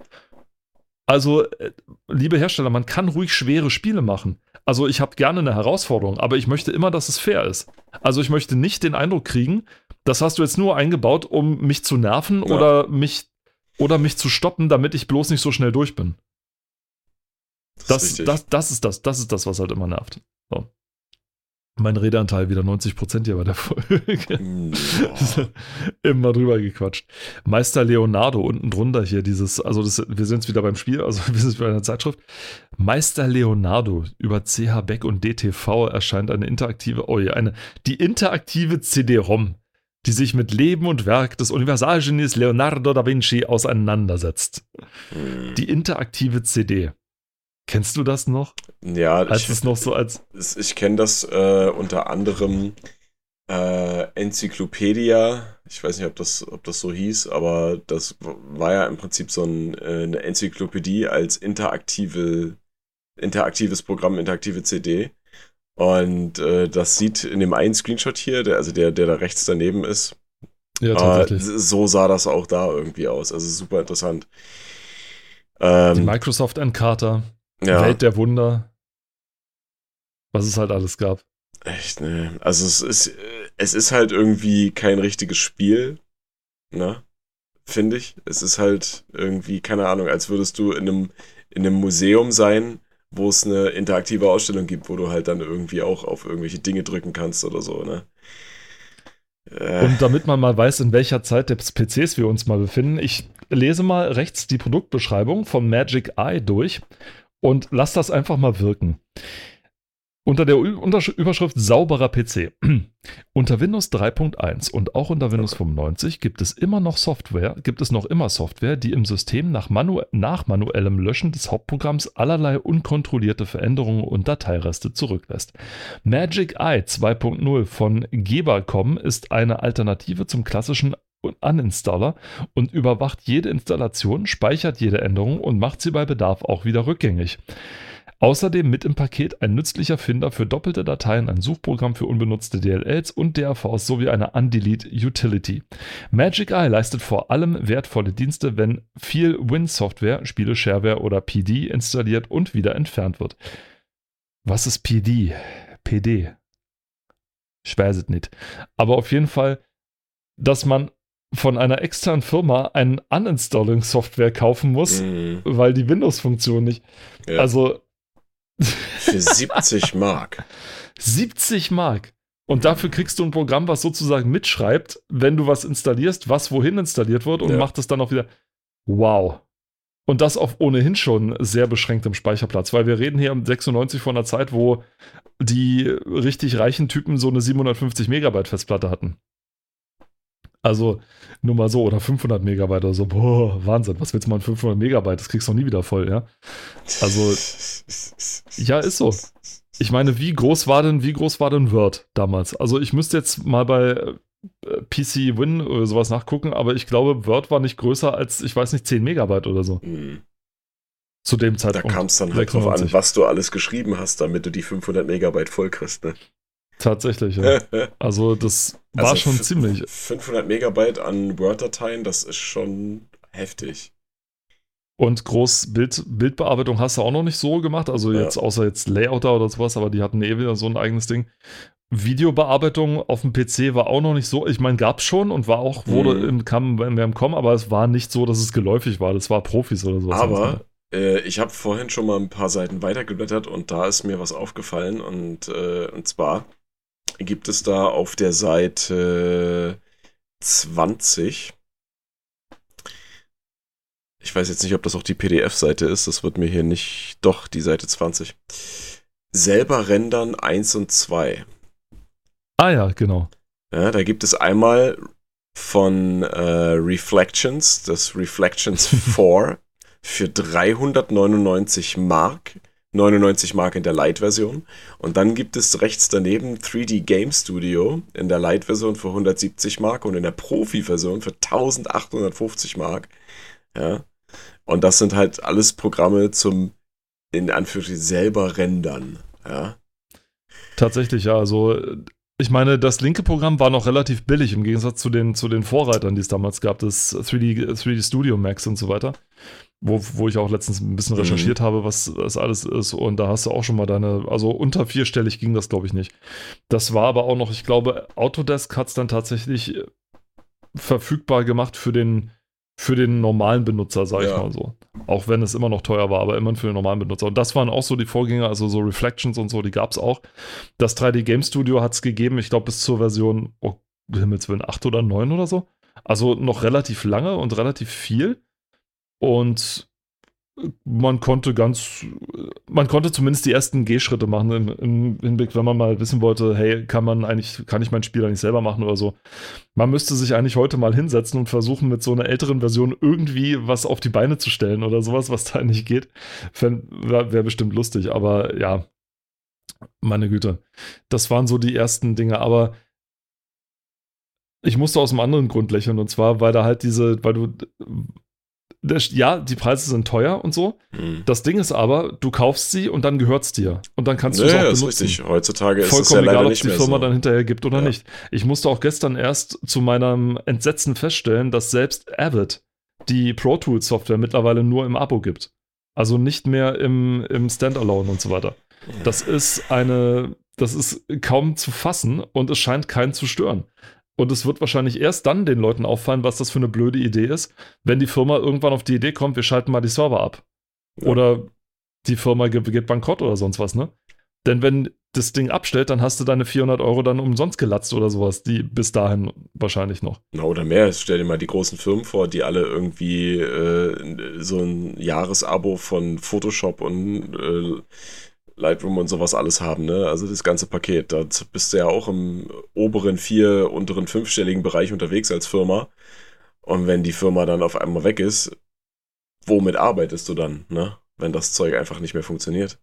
Also, äh, liebe Hersteller, man kann ruhig schwere Spiele machen. Also, ich habe gerne eine Herausforderung, aber ich möchte immer, dass es fair ist. Also, ich möchte nicht den Eindruck kriegen, das hast du jetzt nur eingebaut, um mich zu nerven ja. oder mich oder mich zu stoppen, damit ich bloß nicht so schnell durch bin. Das, das, das, das, ist das, das ist das, was halt immer nervt. So. Mein Redeanteil wieder 90% hier bei der Folge. Ja. Immer drüber gequatscht. Meister Leonardo unten drunter hier dieses, also das, wir sind jetzt wieder beim Spiel, also wir sind wieder in der Zeitschrift. Meister Leonardo über CH Beck und DTV erscheint eine interaktive, oh ja, eine, die interaktive CD-ROM, die sich mit Leben und Werk des Universalgenies Leonardo da Vinci auseinandersetzt. Mm. Die interaktive CD. Kennst du das noch? Ja, als ich, es noch so als. Ich kenne das äh, unter anderem äh, Enzyklopädia. Ich weiß nicht, ob das, ob das so hieß, aber das war ja im Prinzip so ein, äh, eine Enzyklopädie als interaktive, interaktives Programm, interaktive CD. Und äh, das sieht in dem einen Screenshot hier, der, also der, der da rechts daneben ist. Ja, tatsächlich. so sah das auch da irgendwie aus. Also super interessant. Ähm, Die Microsoft Encarta. Ja. Welt der Wunder. Was es halt alles gab. Echt, ne. Also es ist, es ist halt irgendwie kein richtiges Spiel, ne? Finde ich. Es ist halt irgendwie, keine Ahnung, als würdest du in einem, in einem Museum sein, wo es eine interaktive Ausstellung gibt, wo du halt dann irgendwie auch auf irgendwelche Dinge drücken kannst oder so, ne? Äh. Und damit man mal weiß, in welcher Zeit des PCs wir uns mal befinden, ich lese mal rechts die Produktbeschreibung von Magic Eye durch und lass das einfach mal wirken. Unter der Überschrift sauberer PC. unter Windows 3.1 und auch unter Windows 95 gibt es immer noch Software, gibt es noch immer Software, die im System nach, manu nach manuellem Löschen des Hauptprogramms allerlei unkontrollierte Veränderungen und Dateireste zurücklässt. Magic Eye 2.0 von Gebercom ist eine Alternative zum klassischen Uninstaller und überwacht jede Installation, speichert jede Änderung und macht sie bei Bedarf auch wieder rückgängig. Außerdem mit im Paket ein nützlicher Finder für doppelte Dateien, ein Suchprogramm für unbenutzte DLLs und DAVs sowie eine Undelete Utility. Magic Eye leistet vor allem wertvolle Dienste, wenn viel Win-Software, Spiele, Shareware oder PD installiert und wieder entfernt wird. Was ist PD? PD? Ich weiß es nicht. Aber auf jeden Fall, dass man von einer externen Firma ein Uninstalling-Software kaufen muss, mhm. weil die Windows-Funktion nicht. Ja. Also. Für 70 Mark. 70 Mark. Und dafür kriegst du ein Programm, was sozusagen mitschreibt, wenn du was installierst, was wohin installiert wird und ja. macht es dann auch wieder. Wow. Und das auf ohnehin schon sehr beschränktem Speicherplatz, weil wir reden hier um 96 von einer Zeit, wo die richtig reichen Typen so eine 750 Megabyte Festplatte hatten. Also nur mal so, oder 500 Megabyte oder so. Boah, Wahnsinn, was willst du mal 500 Megabyte? Das kriegst du noch nie wieder voll, ja? Also, ja, ist so. Ich meine, wie groß war denn, wie groß war denn Word damals? Also ich müsste jetzt mal bei äh, PC Win oder sowas nachgucken, aber ich glaube, Word war nicht größer als, ich weiß nicht, 10 Megabyte oder so. Mhm. Zu dem Zeitpunkt. Da kam es dann halt 96. drauf an, was du alles geschrieben hast, damit du die 500 Megabyte voll kriegst, ne? Tatsächlich, ja. Also das war also schon ziemlich. 500 Megabyte an Word-Dateien, das ist schon heftig. Und groß Bild, Bildbearbeitung hast du auch noch nicht so gemacht, also ja. jetzt außer jetzt Layouter oder sowas, aber die hatten eh wieder so ein eigenes Ding. Videobearbeitung auf dem PC war auch noch nicht so, ich meine, gab es schon und war auch, wurde mhm. im, kam mehr im Kommen, aber es war nicht so, dass es geläufig war, das war Profis oder sowas. Aber Äh, ich habe vorhin schon mal ein paar Seiten weitergeblättert und da ist mir was aufgefallen und, äh, und zwar gibt es da auf der Seite 20 ich weiß jetzt nicht, ob das auch die PDF-Seite ist. Das wird mir hier nicht. Doch, die Seite 20. Selber rendern 1 und 2. Ah ja, genau. Ja, da gibt es einmal von äh, Reflections, das Reflections 4 für 399 Mark. 99 Mark in der Lite-Version. Und dann gibt es rechts daneben 3D Game Studio in der Lite-Version für 170 Mark und in der Profi-Version für 1850 Mark. Ja. Und das sind halt alles Programme zum, in Anführungszeichen, selber rendern. Ja. Tatsächlich, ja. Also, ich meine, das linke Programm war noch relativ billig im Gegensatz zu den, zu den Vorreitern, die es damals gab, das 3D, 3D Studio Max und so weiter. Wo, wo ich auch letztens ein bisschen mhm. recherchiert mhm. habe, was das alles ist. Und da hast du auch schon mal deine, also unter vierstellig ging das, glaube ich, nicht. Das war aber auch noch, ich glaube, Autodesk hat es dann tatsächlich verfügbar gemacht für den, für den normalen Benutzer, sag ja. ich mal so. Auch wenn es immer noch teuer war, aber immerhin für den normalen Benutzer. Und das waren auch so die Vorgänger, also so Reflections und so, die gab es auch. Das 3D Game Studio hat es gegeben, ich glaube, bis zur Version, oh, Himmels Willen, 8 oder 9 oder so. Also noch relativ lange und relativ viel. Und man konnte ganz, man konnte zumindest die ersten Gehschritte machen im, im, Hinblick, wenn man mal wissen wollte, hey, kann man eigentlich, kann ich mein Spiel eigentlich selber machen oder so. Man müsste sich eigentlich heute mal hinsetzen und versuchen, mit so einer älteren Version irgendwie was auf die Beine zu stellen oder sowas, was da nicht geht. Wäre wär bestimmt lustig, aber ja, meine Güte. Das waren so die ersten Dinge, aber ich musste aus einem anderen Grund lächeln und zwar, weil da halt diese, weil du ja, die Preise sind teuer und so. Mhm. Das Ding ist aber, du kaufst sie und dann gehört es dir. Und dann kannst du es ja, auch benutzen. Ist richtig. Heutzutage ist es ja leider egal, ob die Firma so. dann hinterher gibt oder ja. nicht. Ich musste auch gestern erst zu meinem Entsetzen feststellen, dass selbst Avid die Pro Tools Software mittlerweile nur im Abo gibt. Also nicht mehr im, im Standalone und so weiter. Das ist eine, das ist kaum zu fassen und es scheint keinen zu stören. Und es wird wahrscheinlich erst dann den Leuten auffallen, was das für eine blöde Idee ist, wenn die Firma irgendwann auf die Idee kommt, wir schalten mal die Server ab. Ja. Oder die Firma geht bankrott oder sonst was, ne? Denn wenn das Ding abstellt, dann hast du deine 400 Euro dann umsonst gelatzt oder sowas, die bis dahin wahrscheinlich noch. Na, oder mehr. Stell dir mal die großen Firmen vor, die alle irgendwie äh, so ein Jahresabo von Photoshop und äh, Lightroom und sowas alles haben, ne? Also das ganze Paket. Da bist du ja auch im oberen vier, unteren fünfstelligen Bereich unterwegs als Firma. Und wenn die Firma dann auf einmal weg ist, womit arbeitest du dann, ne? Wenn das Zeug einfach nicht mehr funktioniert.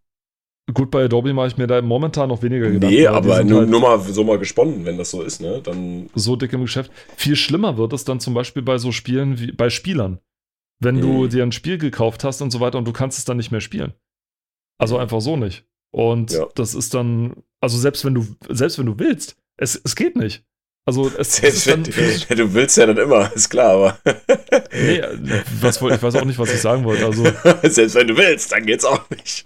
Gut, bei Adobe mache ich mir da momentan noch weniger Gedanken. Nee, aber nur, halt nur, mal so mal gesponnen, wenn das so ist, ne? Dann so dick im Geschäft. Viel schlimmer wird es dann zum Beispiel bei so Spielen wie bei Spielern. Wenn hm. du dir ein Spiel gekauft hast und so weiter und du kannst es dann nicht mehr spielen. Also einfach so nicht. Und ja. das ist dann, also selbst wenn du, selbst wenn du willst, es, es geht nicht. Also es, es dann, du willst ja dann immer, ist klar, aber. nee, was, ich weiß auch nicht, was ich sagen wollte. Also, selbst wenn du willst, dann geht's auch nicht.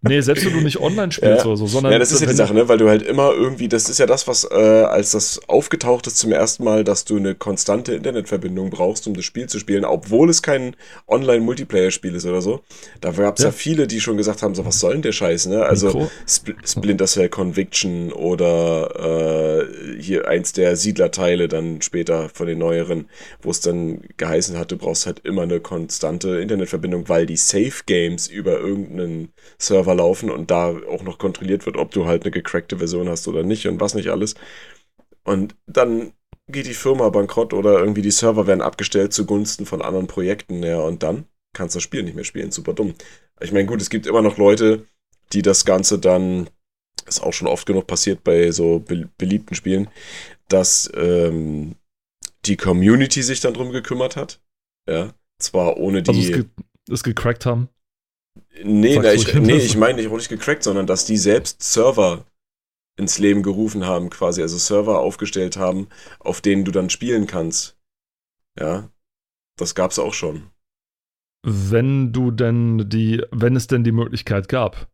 nee, selbst wenn du nicht online spielst ja. oder so, sondern. Ja, das ist ja die Sache, ne? Weil du halt immer irgendwie, das ist ja das, was, äh, als das aufgetaucht ist zum ersten Mal, dass du eine konstante Internetverbindung brauchst, um das Spiel zu spielen, obwohl es kein Online-Multiplayer-Spiel ist oder so. Da gab es ja. ja. viele, die schon gesagt haben: so, was soll denn der Scheiß, ne? Also Spl Splinter Cell Conviction oder äh, hier eins der Siedlerteile dann später von den neueren, wo es dann geheißen hat, du brauchst halt immer eine konstante Internetverbindung, weil die Safe Games über irgendeinen Server laufen und da auch noch kontrolliert wird, ob du halt eine gecrackte Version hast oder nicht und was nicht alles. Und dann geht die Firma bankrott oder irgendwie die Server werden abgestellt zugunsten von anderen Projekten, ja, und dann kannst du das Spiel nicht mehr spielen. Super dumm. Ich meine, gut, es gibt immer noch Leute, die das Ganze dann, ist auch schon oft genug passiert bei so beliebten Spielen, dass ähm, die Community sich dann drum gekümmert hat. Ja, zwar ohne die. Also es, ge es gecrackt haben. Nee, na, ich, nee ich meine nicht, nicht gecrackt, sondern dass die selbst Server ins Leben gerufen haben, quasi, also Server aufgestellt haben, auf denen du dann spielen kannst. Ja, das gab's auch schon. Wenn du denn die, wenn es denn die Möglichkeit gab.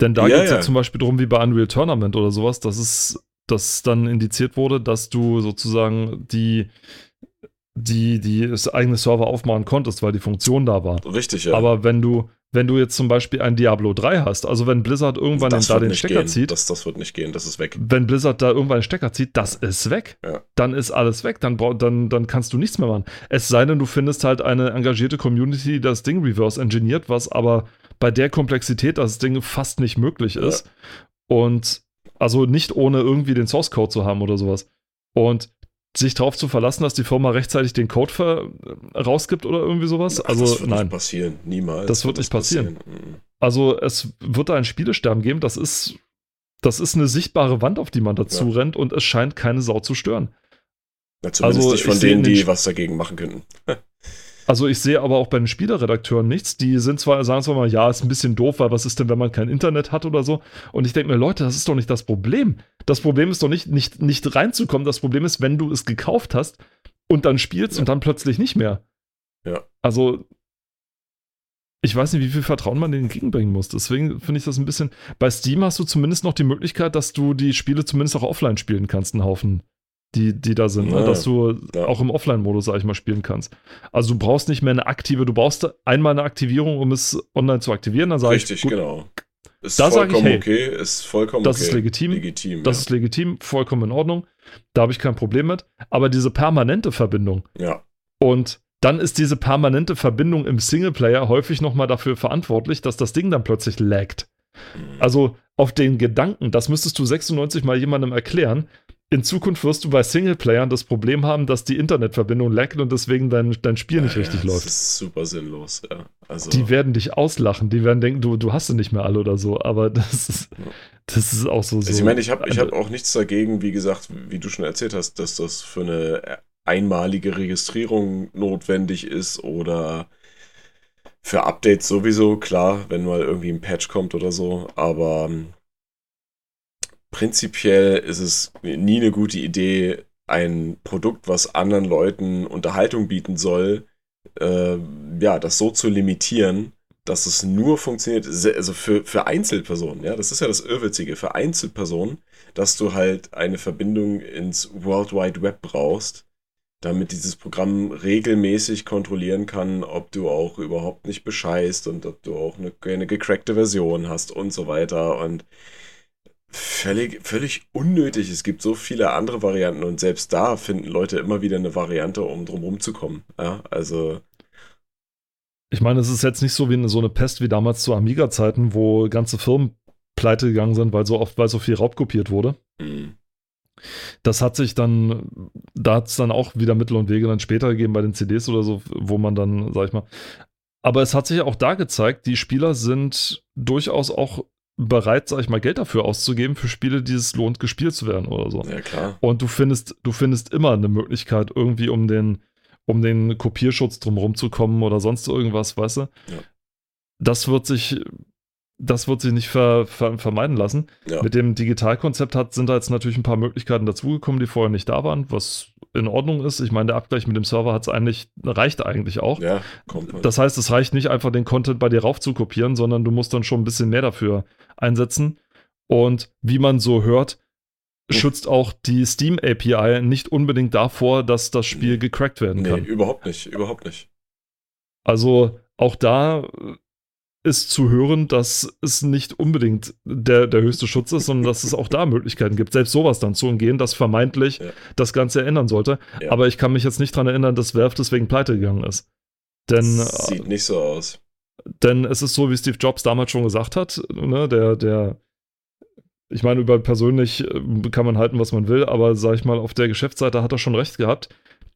Denn da ja, geht es ja. ja. zum Beispiel darum, wie bei Unreal Tournament oder sowas, dass es dass dann indiziert wurde, dass du sozusagen die, die, die das eigene Server aufmachen konntest, weil die Funktion da war. Richtig, ja. Aber wenn du, wenn du jetzt zum Beispiel ein Diablo 3 hast, also wenn Blizzard irgendwann das da den Stecker gehen. zieht, Das, das wird nicht gehen, das ist weg. wenn Blizzard da irgendwann den Stecker zieht, das ist weg. Ja. Dann ist alles weg. Dann, dann, dann kannst du nichts mehr machen. Es sei denn, du findest halt eine engagierte Community, die das Ding reverse engineert, was aber bei der Komplexität das Ding fast nicht möglich Ja. ist. Und also nicht ohne irgendwie den Source Code zu haben oder sowas. Und sich darauf zu verlassen, dass die Firma rechtzeitig den Code ver rausgibt oder irgendwie sowas. Ach, also das wird nein. nicht passieren, niemals. Das wird nicht passieren. Mhm. Also es wird da ein Spielesterben geben, das ist, das ist eine sichtbare Wand, auf die man dazu rennt und es scheint keine Sau zu stören. Ja, zumindest Also, nicht ich von denen, die was dagegen machen könnten. Also ich sehe aber auch bei den Spieleredakteuren nichts. Die sind zwar, sagen zwar mal, ja, ist ein bisschen doof, weil was ist denn, wenn man kein Internet hat oder so. Und ich denke mir, Leute, das ist doch nicht das Problem. Das Problem ist doch nicht, nicht, nicht reinzukommen. Das Problem ist, wenn du es gekauft hast und dann spielst Ja. und dann plötzlich nicht mehr. Ja. Also ich weiß nicht, wie viel Vertrauen man denen entgegenbringen muss. Deswegen finde ich das ein bisschen. Bei Steam hast du zumindest noch die Möglichkeit, dass du die Spiele zumindest auch offline spielen kannst, einen Haufen, die, die da sind. Ne? Ja. Dass du Ja. auch im Offline-Modus, sag ich mal, spielen kannst. Also du brauchst nicht mehr eine aktive, du brauchst einmal eine Aktivierung, um es online zu aktivieren. Dann sage ich, Richtig, genau. Ist Da sag ich, vollkommen hey, okay, ist vollkommen das okay. ist legitim. legitim das ja. ist legitim, vollkommen in Ordnung. Da habe ich kein Problem mit. Aber diese permanente Verbindung ja. und dann ist diese permanente Verbindung im Singleplayer häufig nochmal dafür verantwortlich, dass das Ding dann plötzlich laggt. Mhm. Also auf den Gedanken, das müsstest du 96 mal jemandem erklären. In Zukunft wirst du bei Singleplayern das Problem haben, dass die Internetverbindung laggt und deswegen dein, dein Spiel nicht Ja, richtig ja, läuft. Das ist super sinnlos, ja. Also, Die werden dich auslachen, die werden denken, du, du hast sie nicht mehr alle oder so, aber das ist, das ist auch so. so also ich meine, ich habe ich also- hab auch nichts dagegen, wie gesagt, wie du schon erzählt hast, dass das für eine einmalige Registrierung notwendig ist oder für Updates sowieso, klar, wenn mal irgendwie ein Patch kommt oder so, aber ähm, prinzipiell ist es nie eine gute Idee, ein Produkt, was anderen Leuten Unterhaltung bieten soll, äh, ja, das so zu limitieren, dass es nur funktioniert, also für, für Einzelpersonen, ja, das ist ja das Irrwitzige, für Einzelpersonen, dass du halt eine Verbindung ins World Wide Web brauchst, damit dieses Programm regelmäßig kontrollieren kann, ob du auch überhaupt nicht bescheißt und ob du auch eine, eine gecrackte Version hast und so weiter. Und völlig, völlig unnötig. Es gibt so viele andere Varianten und selbst da finden Leute immer wieder eine Variante, um drum rumzukommen. Ja, also Ich meine, es ist jetzt nicht so wie eine, so eine Pest wie damals zu Amiga-Zeiten, wo ganze Firmen pleite gegangen sind, weil so oft, weil so viel raubkopiert wurde. mh, Das hat sich dann, da hat es dann auch wieder Mittel und Wege dann später gegeben bei den CDs oder so, wo man dann, sag ich mal. Aber es hat sich auch da gezeigt, die Spieler sind durchaus auch bereit, sag ich mal, Geld dafür auszugeben für Spiele, die es lohnt, gespielt zu werden oder so. ja klar. Und du findest, du findest immer eine Möglichkeit, irgendwie um den, um den Kopierschutz drumherum zu kommen oder sonst irgendwas, weißt du? Das wird sich, das wird sich nicht ver, ver, vermeiden lassen. Ja. Mit dem Digitalkonzept hat, sind da jetzt natürlich ein paar Möglichkeiten dazugekommen, die vorher nicht da waren, was in Ordnung ist. Ich meine, der Abgleich mit dem Server hat's eigentlich, reicht eigentlich auch. Ja, kommt halt. Das heißt, es reicht nicht einfach den Content bei dir rauf zu kopieren, sondern du musst dann schon ein bisschen mehr dafür einsetzen. Und wie man so hört, schützt auch die Steam API nicht unbedingt davor, dass das Spiel gecrackt werden nee, kann. überhaupt nicht, überhaupt nicht. Also auch da ist zu hören, dass es nicht unbedingt der, der höchste Schutz ist, sondern dass es auch da Möglichkeiten gibt, selbst sowas dann zu umgehen, das vermeintlich Ja. das Ganze ändern sollte. Ja. Aber ich kann mich jetzt nicht daran erinnern, dass Valve deswegen pleite gegangen ist. Denn, äh, Sieht nicht so aus. denn es ist so, wie Steve Jobs damals schon gesagt hat, ne, der, der, ich meine, über persönlich äh, kann man halten, was man will, aber sag ich mal, auf der Geschäftsseite hat er schon recht gehabt.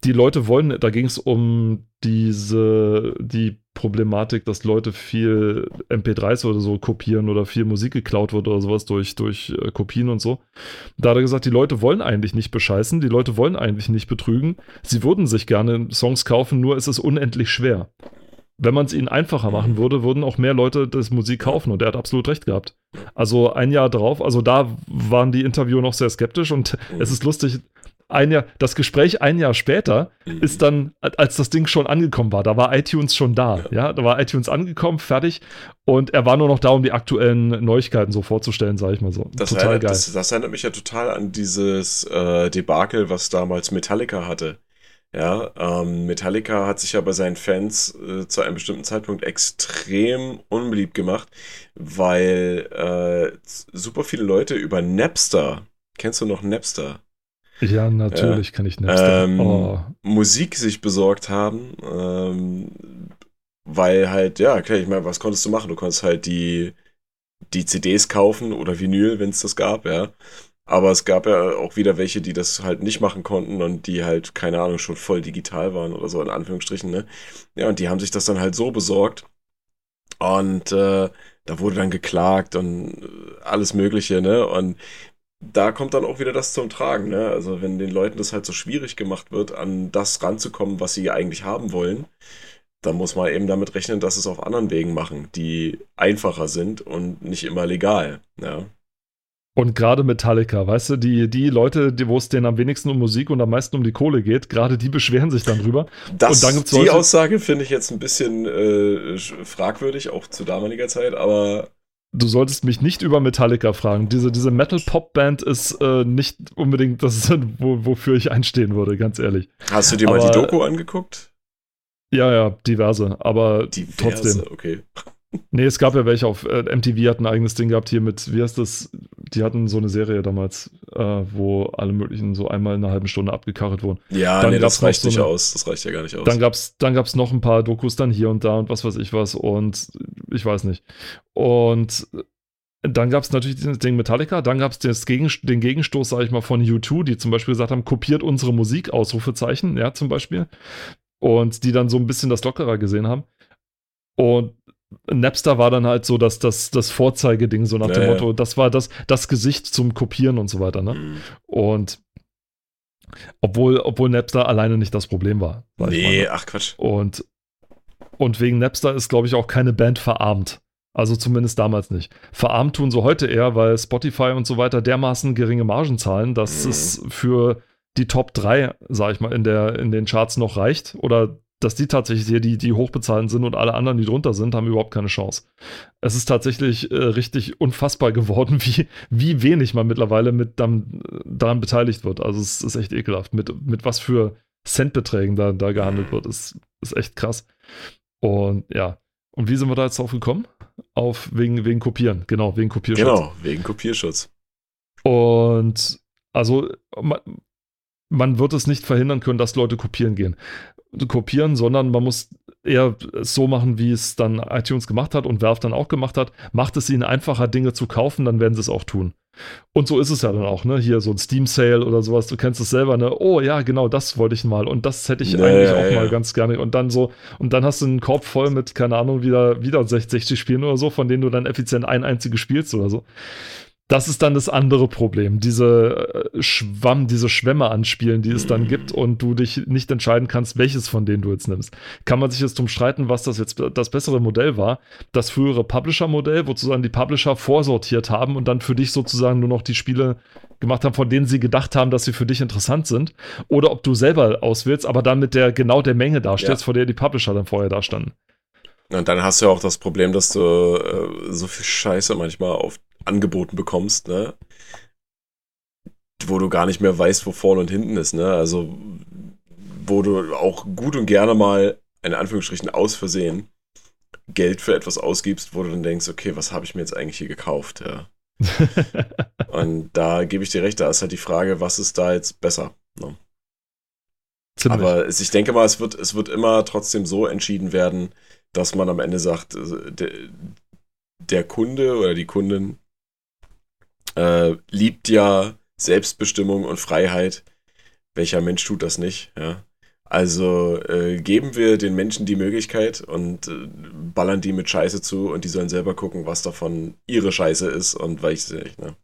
Die Leute wollen, da ging es um diese, die Problematik, dass Leute viel MP3s oder so kopieren oder viel Musik geklaut wird oder sowas durch, durch äh, Kopien und so. Da hat er gesagt, die Leute wollen eigentlich nicht bescheißen, die Leute wollen eigentlich nicht betrügen. Sie würden sich gerne Songs kaufen, nur ist es unendlich schwer. Wenn man es ihnen einfacher machen würde, würden auch mehr Leute das Musik kaufen und er hat absolut recht gehabt. Also ein Jahr drauf, also da waren die Interviewer noch sehr skeptisch und Mhm. es ist lustig, ein Jahr, das Gespräch ein Jahr später Mhm. ist dann, als das Ding schon angekommen war, da war iTunes schon da, ja, da war iTunes angekommen, fertig und er war nur noch da, um die aktuellen Neuigkeiten so vorzustellen, sage ich mal so. Das, Total erinnert, geil. Das, das erinnert mich ja total an dieses äh, Debakel, was damals Metallica hatte. Ja, ähm, Metallica hat sich ja bei seinen Fans äh, zu einem bestimmten Zeitpunkt extrem unbeliebt gemacht, weil äh, super viele Leute über Napster, kennst du noch Napster? Ja, natürlich kann ich Napster. Ähm, oh. Musik sich besorgt haben, ähm, weil halt, ja, klar, ich meine, was konntest du machen? Du konntest halt die, die CDs kaufen oder Vinyl, wenn es das gab, ja. Aber es gab ja auch wieder welche, die das halt nicht machen konnten und die halt, keine Ahnung, schon voll digital waren oder so, in Anführungsstrichen, ne? Ja, und die haben sich das dann halt so besorgt. Und äh, da wurde dann geklagt und äh, alles Mögliche, ne? Und da kommt dann auch wieder das zum Tragen, ne? Also wenn den Leuten das halt so schwierig gemacht wird, an das ranzukommen, was sie eigentlich haben wollen, dann muss man eben damit rechnen, dass es auf anderen Wegen machen, die einfacher sind und nicht immer legal, ja. Und gerade Metallica, weißt du, die, die Leute, die, wo es denen am wenigsten um Musik und am meisten um die Kohle geht, gerade die beschweren sich dann drüber. Das, und dann die Aussage finde ich jetzt ein bisschen äh, fragwürdig, auch zu damaliger Zeit, aber Du solltest mich nicht über Metallica fragen. Diese, diese Metal-Pop-Band ist äh, nicht unbedingt das, wo, wofür ich einstehen würde, ganz ehrlich. hast du dir mal Aber- die Doku angeguckt? Ja, ja, diverse, aber Diverse, trotzdem. okay. Nee, es gab ja welche auf äh, MTV hat ein eigenes Ding gehabt hier mit, wie heißt das? Die hatten so eine Serie damals, äh, wo alle möglichen so einmal in einer halben Stunde abgekarrt wurden. Ja, Dann nee, das reicht so nicht eine- aus. Das reicht ja gar nicht aus. Dann gab's, dann gab's noch ein paar Dokus dann hier und da und was weiß ich was und ich weiß nicht. Und dann gab es natürlich das Ding Metallica, dann gab es Gegen, den Gegenstoß, sage ich mal, von U2, die zum Beispiel gesagt haben, kopiert unsere Musik, Ausrufezeichen, ja, zum Beispiel. Und die dann so ein bisschen das lockerer gesehen haben. Und Napster war dann halt so das, das, das Vorzeigeding, so nach Ja, dem. Motto, das war das, das Gesicht zum Kopieren und so weiter, ne? Hm. Und obwohl, obwohl Napster alleine nicht das Problem war. Nee, ne? ach Quatsch. Und, und wegen Napster ist, glaube ich, auch keine Band verarmt. Also zumindest damals nicht. Verarmt tun sie heute eher, weil Spotify und so weiter dermaßen geringe Margen zahlen, dass Mhm. es für die Top 3, sag ich mal, in, der, in den Charts noch reicht. Oder dass die tatsächlich hier die, die hochbezahlten sind und alle anderen, die drunter sind, haben überhaupt keine Chance. Es ist tatsächlich äh, richtig unfassbar geworden, wie, wie wenig man mittlerweile mit dam, daran beteiligt wird. Also es ist echt ekelhaft, mit, mit was für Centbeträgen da, da gehandelt wird. Ist, ist echt krass. Und ja. Und wie sind wir da jetzt drauf gekommen? Auf wegen, wegen Kopieren. Genau, wegen Kopierschutz. Genau, wegen Kopierschutz. Und also man, man wird es nicht verhindern können, dass Leute kopieren gehen. Kopieren, sondern man muss eher so machen, wie es dann iTunes gemacht hat und Valve dann auch gemacht hat. Macht es ihnen einfacher, Dinge zu kaufen, dann werden sie es auch tun. Und so ist es ja dann auch, ne? Hier so ein Steam Sale oder sowas, du kennst es selber, ne? Oh ja, genau, das wollte ich mal und das hätte ich Ja, eigentlich ja, auch ja. mal ganz gerne. Und dann so, und dann hast du einen Korb voll mit, keine Ahnung, wieder, wieder 60 Spielen oder so, von denen du dann effizient ein einziges spielst oder so. Das ist dann das andere Problem. Diese äh, Schwamm, diese Schwämme anspielen, die es dann Mhm. gibt und du dich nicht entscheiden kannst, welches von denen du jetzt nimmst. Kann man sich jetzt drum streiten, was das jetzt das bessere Modell war. Das frühere Publisher-Modell, wo sozusagen die Publisher vorsortiert haben und dann für dich sozusagen nur noch die Spiele gemacht haben, von denen sie gedacht haben, dass sie für dich interessant sind. Oder ob du selber auswählst, aber dann mit der genau der Menge dastehst, Ja. vor der die Publisher dann vorher dastanden. Und dann hast du ja auch das Problem, dass du äh, so viel Scheiße manchmal auf Angeboten bekommst, ne? Wo du gar nicht mehr weißt, wo vorne und hinten ist, ne? Also, wo du auch gut und gerne mal, in Anführungsstrichen, aus Versehen Geld für etwas ausgibst, wo du dann denkst, okay, was habe ich mir jetzt eigentlich hier gekauft, ja? Und da gebe ich dir recht, da ist halt die Frage, was ist da jetzt besser? Ne? Ziemlich. Aber ich denke mal, es wird, es wird immer trotzdem so entschieden werden, dass man am Ende sagt, äh, der, der Kunde oder die Kundin äh, liebt ja Selbstbestimmung und Freiheit. Welcher Mensch tut das nicht? Ja? Also äh, geben wir den Menschen die Möglichkeit und äh, ballern die mit Scheiße zu und die sollen selber gucken, was davon ihre Scheiße ist und welches nicht. Ne?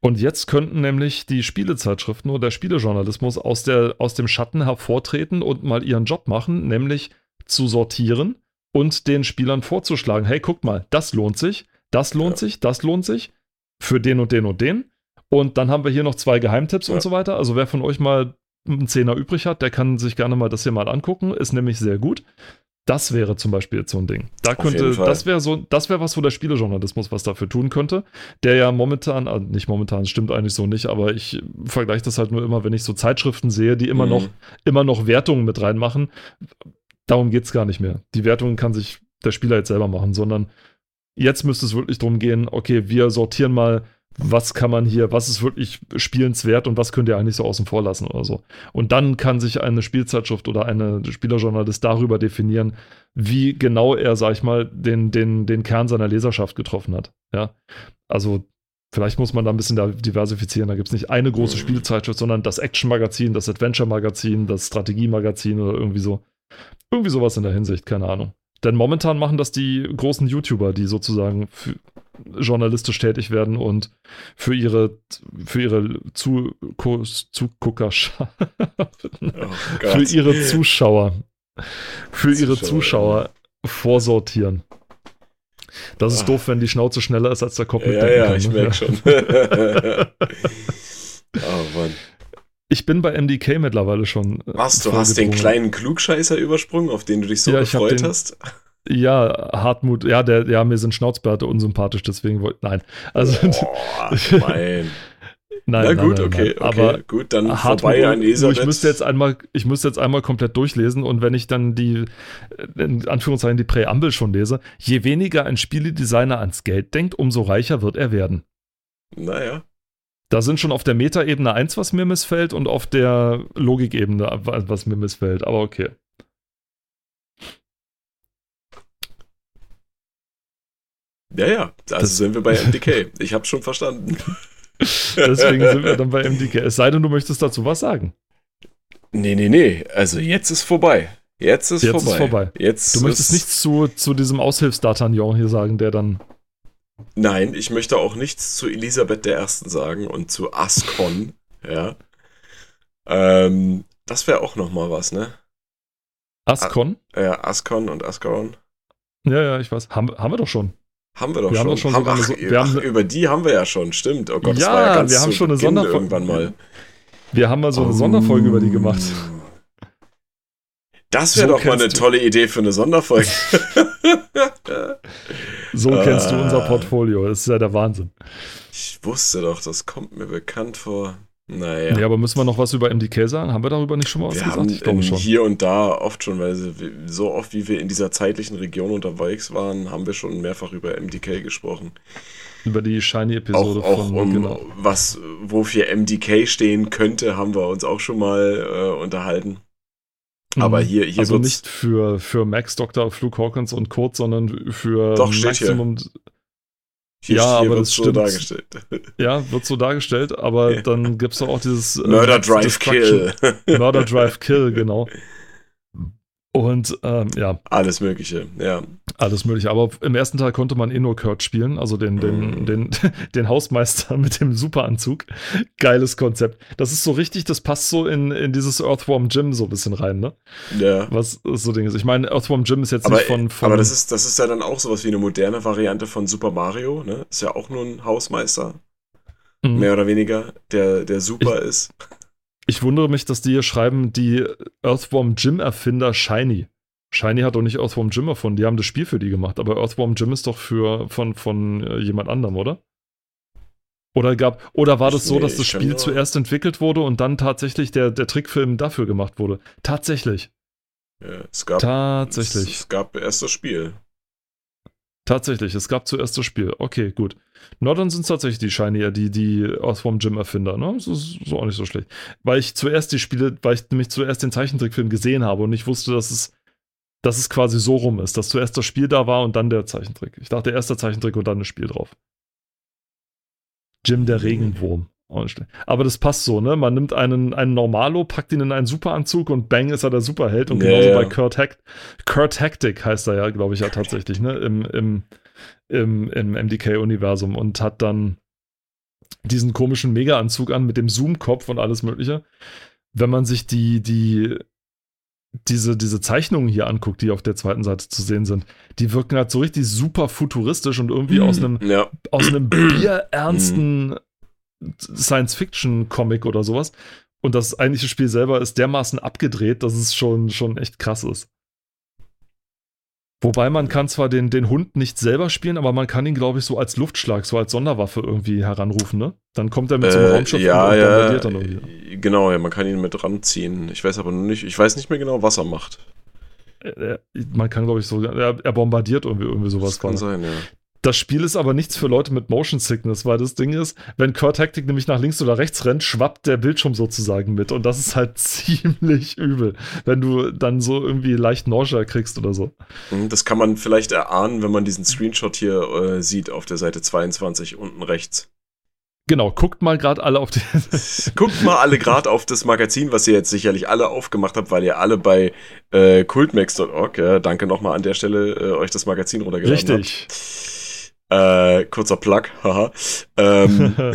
Und jetzt könnten nämlich die Spielezeitschriften oder der Spielejournalismus aus, der, aus dem Schatten hervortreten und mal ihren Job machen, nämlich zu sortieren und den Spielern vorzuschlagen, hey, guck mal, das lohnt sich, das lohnt Ja. sich, das lohnt sich für den und den und den. Und dann haben wir hier noch zwei Geheimtipps Ja. und so weiter. Also wer von euch mal einen Zehner übrig hat, der kann sich gerne mal das hier mal angucken. Ist nämlich sehr gut. Das wäre zum Beispiel jetzt so ein Ding. Da könnte, das wäre so, das wäre was, wo der Spielejournalismus was dafür tun könnte. Der ja momentan, also nicht momentan, stimmt eigentlich so nicht, aber ich vergleiche das halt nur immer, wenn ich so Zeitschriften sehe, die immer Mhm. noch, immer noch Wertungen mit reinmachen. Darum geht es gar nicht mehr. Die Wertungen kann sich der Spieler jetzt selber machen, sondern jetzt müsste es wirklich darum gehen, okay, wir sortieren mal, was kann man hier, was ist wirklich spielenswert und was könnt ihr eigentlich so außen vor lassen oder so. Und dann kann sich eine Spielzeitschrift oder eine Spielerjournalist darüber definieren, wie genau er, sag ich mal, den, den, den Kern seiner Leserschaft getroffen hat. Ja. Also vielleicht muss man da ein bisschen diversifizieren. Da gibt es nicht eine große Mhm. Spielzeitschrift, sondern das Action-Magazin, das Adventure-Magazin, das Strategie-Magazin oder irgendwie so. Irgendwie sowas in der Hinsicht, keine Ahnung. Denn momentan machen das die großen YouTuber, die sozusagen journalistisch tätig werden und für ihre, für ihre Zu, Zugucker, Oh für ihre Zuschauer, für ihre Zuschauer, vorsortieren. Das ist Ah. doof, wenn die Schnauze schneller ist als der Kopf Ja, ja, kann, ich ne? merke schon. oh Mann. Ich bin bei MDK mittlerweile schon. äh, Was, du hast den kleinen Klugscheißer übersprungen, auf den du dich so Ja, gefreut den- hast? Ja, Hartmut, ja, der, ja, mir sind Schnauzbärte unsympathisch, deswegen wollte. Nein. Also, Boah, mein. nein. Na nein, gut, nein, okay, nein. okay. Aber gut, dann Hartmut, vorbei an nur ich Elisabeth. müsste jetzt einmal, ich müsste jetzt einmal komplett durchlesen und wenn ich dann die, äh, in Anführungszeichen, die Präambel schon lese, je weniger ein Spieledesigner ans Geld denkt, umso reicher wird er werden. Naja. Da sind schon auf der Metaebene eins, was mir missfällt und auf der Logikebene, was mir missfällt, aber okay. Ja, ja. Also Das- sind wir bei MDK. Ich hab's schon verstanden. Deswegen sind wir dann bei MDK. Es sei denn, du möchtest dazu was sagen. Nee, nee, nee. Also jetzt ist vorbei. Jetzt ist Jetzt ist vorbei. vorbei. Jetzt Du möchtest nichts zu, zu diesem Aushilfs-D'Artagnan hier sagen, der dann. Nein, ich möchte auch nichts zu Elisabeth I. sagen und zu Ascon. Ja. Ähm, das wäre auch noch mal was, ne? Ascon? Ja, Ascon und Ascaron. Ja, ja, ich weiß. Haben, haben wir doch schon. Haben wir doch Wir haben schon. doch schon eine ach, So- wir ach, haben über die haben wir ja schon, stimmt. Oh Gott, das Ja, war ja ganz wir haben schon eine Beginn Sonderfolge- irgendwann mal. Wir haben mal so eine Sonderfolge über die gemacht. Das wäre So doch mal eine tolle Idee für eine Sonderfolge. So kennst du unser Portfolio. Das ist ja der Wahnsinn. ich wusste doch, das kommt mir bekannt vor. Naja. Ja, aber müssen wir noch was über MDK sagen? Haben wir darüber nicht schon mal was wir gesagt? Ich glaube schon. hier und da oft schon, weil so oft wie wir in dieser zeitlichen Region unterwegs waren, haben wir schon mehrfach über MDK gesprochen. Über die Shiny-Episode auch von. um genau. was, wofür MDK stehen könnte, haben wir uns auch schon mal äh, unterhalten. Aber Mhm. hier, hier also nicht für, für Max, Dr. Fluke Hawkins und Kurt, sondern für Doch, steht hier. Maximum. hier, ja, hier aber wird's das so stimmt. dargestellt. Ja, wird so dargestellt, aber Ja. dann gibt es doch auch dieses äh, Murder Drive Kill. Murder Drive Kill, genau. Und ähm, ja, Alles Mögliche, ja. alles mögliche. Aber im ersten Teil konnte man eh nur Kurt spielen, also den, den, Mhm. den, den Hausmeister mit dem Superanzug. Geiles Konzept. Das ist so richtig, das passt so in, in dieses Earthworm Gym so ein bisschen rein, ne? ja. Was so Ding ist. Ich meine, Earthworm Gym ist jetzt Aber, nicht von, von. aber das, ist, das ist ja dann auch sowas wie eine moderne Variante von Super Mario, ne? Ist ja auch nur ein Hausmeister, Mhm. mehr oder weniger, der, der super ist. Ich wundere mich, dass die hier schreiben, die Earthworm Jim-Erfinder Shiny. Shiny hat doch nicht Earthworm Jim erfunden, die haben das Spiel für die gemacht, aber Earthworm Jim ist doch für, von, von äh, jemand anderem, oder? Oder gab, oder war das so, dass das Spiel zuerst entwickelt wurde und dann tatsächlich der, der Trickfilm dafür gemacht wurde? Tatsächlich. Ja, es gab, Tatsächlich. Es, es gab erst das Spiel. Tatsächlich, es gab zuerst das Spiel. Okay, gut. Na, dann sind es tatsächlich die Shiny, die, die Earthworm Jim Erfinder, ne? Das ist so auch nicht so schlecht. Weil ich zuerst die Spiele, weil ich nämlich zuerst den Zeichentrickfilm gesehen habe und ich wusste, dass es, dass es quasi so rum ist, dass zuerst das Spiel da war und dann der Zeichentrick. Ich dachte, erst der Zeichentrick und dann das Spiel drauf. Jim der Regenwurm. Auch nicht schlecht. Aber das passt so, ne? Man nimmt einen, einen Normalo, packt ihn in einen Superanzug und bang ist er der Superheld. Und Ja, genauso ja. bei Kurt, Hack Kurt Hectic heißt er ja, glaube ich, ja tatsächlich, ne? Im, im, im, im MDK-Universum und hat dann diesen komischen Mega-Anzug an mit dem Zoom-Kopf und alles Mögliche. Wenn man sich die, die, diese, diese Zeichnungen hier anguckt, die auf der zweiten Seite zu sehen sind, die wirken halt so richtig super futuristisch und irgendwie aus einem Ja, aus einem bierernsten Science-Fiction-Comic oder sowas. Und das eigentliche Spiel selber ist dermaßen abgedreht, dass es schon, schon echt krass ist. Wobei man kann zwar den, den Hund nicht selber spielen, aber man kann ihn, glaube ich, so als Luftschlag, so als Sonderwaffe irgendwie heranrufen, ne? Dann kommt er mit so einem Äh, Raumschiff ja, und ja, bombardiert dann irgendwie. genau, ja, man kann ihn mit ranziehen. Ich weiß aber nur nicht, ich weiß nicht mehr genau, was er macht. Äh, Man kann, glaube ich, so, er, er bombardiert irgendwie, irgendwie sowas. das kann sein, ja. Das Spiel ist aber nichts für Leute mit Motion Sickness, weil das Ding ist, wenn Kurt Hectic nämlich nach links oder rechts rennt, schwappt der Bildschirm sozusagen mit. Und das ist halt ziemlich übel, wenn du dann so irgendwie leicht Nausea kriegst oder so. Mhm, Das kann man vielleicht erahnen, wenn man diesen Screenshot hier äh, sieht auf der Seite 22 unten rechts. Genau, guckt mal gerade alle auf die. Guckt mal alle gerade auf das Magazin, was ihr jetzt sicherlich alle aufgemacht habt, weil ihr alle bei äh, cultmax.org, ja, danke nochmal an der Stelle, äh, euch das Magazin runtergeladen habt. Richtig. Äh, kurzer Plug, haha. Ähm,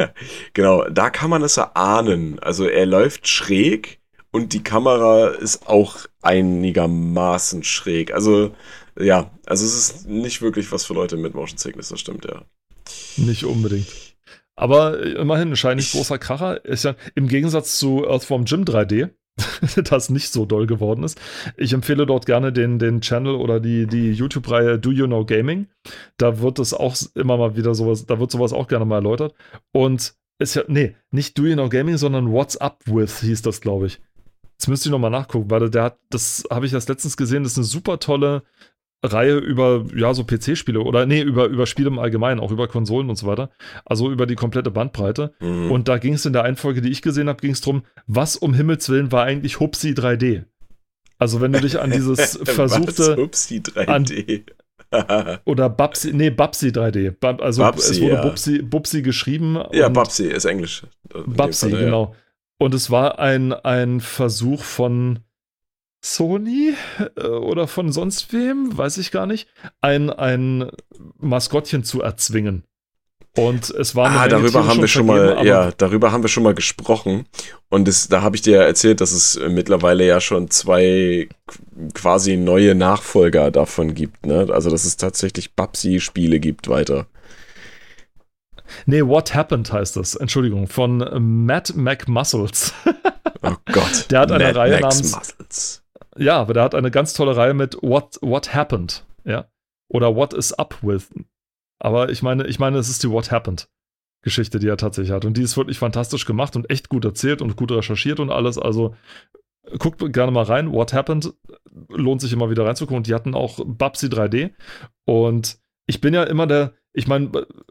genau, da kann man es erahnen. Also er läuft schräg und die Kamera ist auch einigermaßen schräg. Also ja, also es ist nicht wirklich was für Leute mit Motion Sickness, das stimmt, ja. Nicht unbedingt. Aber immerhin, ein scheinlich großer Kracher ist ja im Gegensatz zu Earthworm Jim 3D, das nicht so doll geworden ist. Ich empfehle dort gerne den, den Channel oder die, die YouTube-Reihe Do You Know Gaming. Da wird es auch immer mal wieder sowas, da wird sowas auch gerne mal erläutert. Und ist ja, nee, nicht Do You Know Gaming, sondern What's Up With hieß das, glaube ich. Jetzt müsste ich nochmal nachgucken, weil der hat, das habe ich erst letztens gesehen, das ist eine super tolle Reihe über, ja, so PC-Spiele oder nee, über, über Spiele im Allgemeinen, auch über Konsolen und so weiter. Also über die komplette Bandbreite. Mhm. Und da ging es in der einen Folge, die ich gesehen habe, ging es darum, was um Himmels Willen war eigentlich Hupsi 3D? Also wenn du dich an dieses Was? versuchte Upsi 3D. oder Babsi, nee, Babsi 3D. Bab, also Babsi, es wurde ja. Bubsi, Bubsi geschrieben. ja, Babsi ist Englisch. Babsi, Fall, ja. genau. Und es war ein, ein Versuch von Sony äh, oder von sonst wem, weiß ich gar nicht, ein, ein Maskottchen zu erzwingen. Und es war eine Ah, darüber haben wir schon vergeben, mal, ja, darüber haben wir schon mal gesprochen. Und das, da habe ich dir ja erzählt, dass es äh, mittlerweile ja schon zwei qu- quasi neue Nachfolger davon gibt. Ne? Also dass es tatsächlich Babsi-Spiele gibt weiter. Nee, What Happened heißt das. Entschuldigung, von Matt McMuscles. Oh Gott. Der hat eine Reihe Max namens- Muscles. Ja, aber der hat eine ganz tolle Reihe mit What, What Happened, ja. Oder What is Up with. Aber ich meine, ich meine, es ist die What Happened Geschichte, die er tatsächlich hat. Und die ist wirklich fantastisch gemacht und echt gut erzählt und gut recherchiert und alles. Also guckt gerne mal rein. What Happened lohnt sich immer wieder reinzugucken. Und die hatten auch Babsi 3D. Und ich bin ja immer der, ich meine,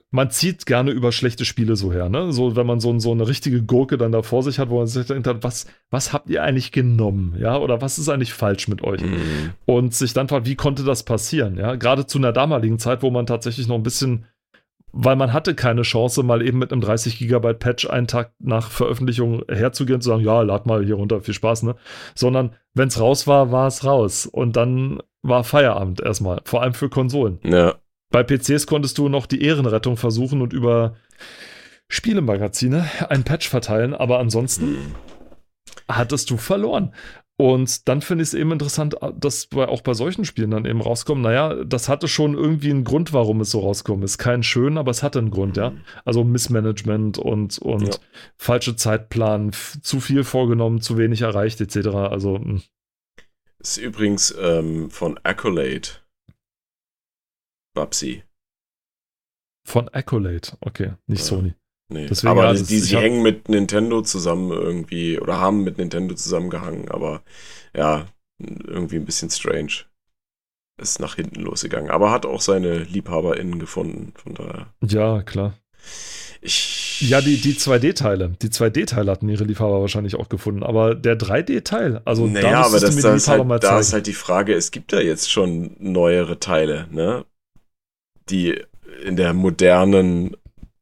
man zieht gerne über schlechte Spiele so her, ne? So, wenn man so, so eine richtige Gurke dann da vor sich hat, wo man sich denkt, hat, was, was habt ihr eigentlich genommen? Ja, oder was ist eigentlich falsch mit euch? Mhm. Und sich dann fragt, wie konnte das passieren? Ja, gerade zu einer damaligen Zeit, wo man tatsächlich noch ein bisschen, weil man hatte keine Chance, mal eben mit einem 30 Gigabyte Patch einen Tag nach Veröffentlichung herzugehen und zu sagen, ja, lad mal hier runter, viel Spaß, ne? Sondern wenn es raus war, war es raus. Und dann war Feierabend erstmal, vor allem für Konsolen. Ja. Bei PCs konntest du noch die Ehrenrettung versuchen und über Spielemagazine einen Patch verteilen, aber ansonsten Mhm. hattest du verloren. Und dann finde ich es eben interessant, dass bei, auch bei solchen Spielen dann eben rauskommen, naja, das hatte schon irgendwie einen Grund, warum es so rauskommt. Ist kein schön, aber es hatte einen Grund, ja. Also Missmanagement und, und Ja. falsche Zeitplan, zu viel vorgenommen, zu wenig erreicht, etc. Also, mh. Ist übrigens ähm, von Accolade. Babsi. von Accolade, okay, nicht Ja. Sony. Nee, Deswegen, aber ja, die, das- die, sie hab- hängen mit Nintendo zusammen irgendwie oder haben mit Nintendo zusammengehangen, aber ja, irgendwie ein bisschen strange. Ist nach hinten losgegangen, aber hat auch seine LiebhaberInnen gefunden, von daher. Ja, klar. Ich. Ja, die, die 2D-Teile. Die 2D-Teile hatten ihre Liebhaber wahrscheinlich auch gefunden. Aber der 3D-Teil, also naja, da aber das, mir da, die ist Liebhaber halt, da ist halt die Frage, es gibt ja jetzt schon neuere Teile, ne? Die in der modernen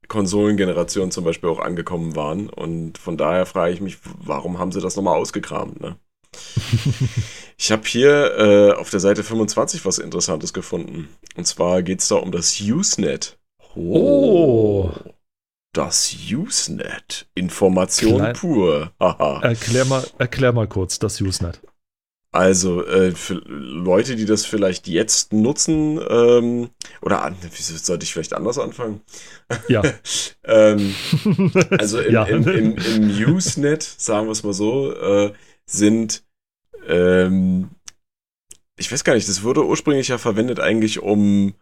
Konsolengeneration zum Beispiel auch angekommen waren. Und von daher frage ich mich, warum haben sie das nochmal ausgekramt, ne? Ich habe hier äh, auf der Seite 25 was Interessantes gefunden. Und zwar geht es da um das Usenet. Oh. Das Usenet. Information Klein- pur. Haha. erklär, mal, erklär mal kurz das Usenet. Also äh, für Leute, die das vielleicht jetzt nutzen, ähm, oder wieso sollte ich vielleicht anders anfangen? Ja. ähm, also im, Ja. im, im, im Usenet, sagen wir es mal so, äh, sind ähm, ich weiß gar nicht, das wurde ursprünglich ja verwendet eigentlich, um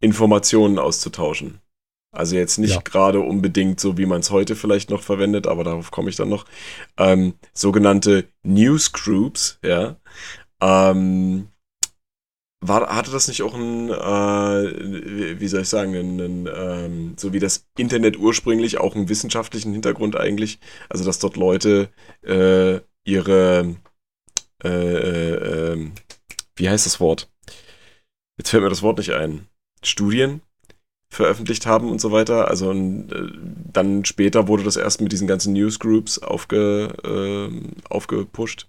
Informationen auszutauschen. Also jetzt nicht ja. gerade unbedingt so, wie man es heute vielleicht noch verwendet, aber darauf komme ich dann noch. Ähm, sogenannte Newsgroups, ja. Ähm, war, hatte das nicht auch ein, äh, wie soll ich sagen, einen, einen, ähm, so wie das Internet ursprünglich auch einen wissenschaftlichen Hintergrund eigentlich? Also, dass dort Leute äh, ihre, äh, äh, ähm, wie heißt das Wort? Jetzt fällt mir das Wort nicht ein. Studien veröffentlicht haben und so weiter. Also und, äh, dann später wurde das erst mit diesen ganzen Newsgroups aufge, äh, aufgepusht.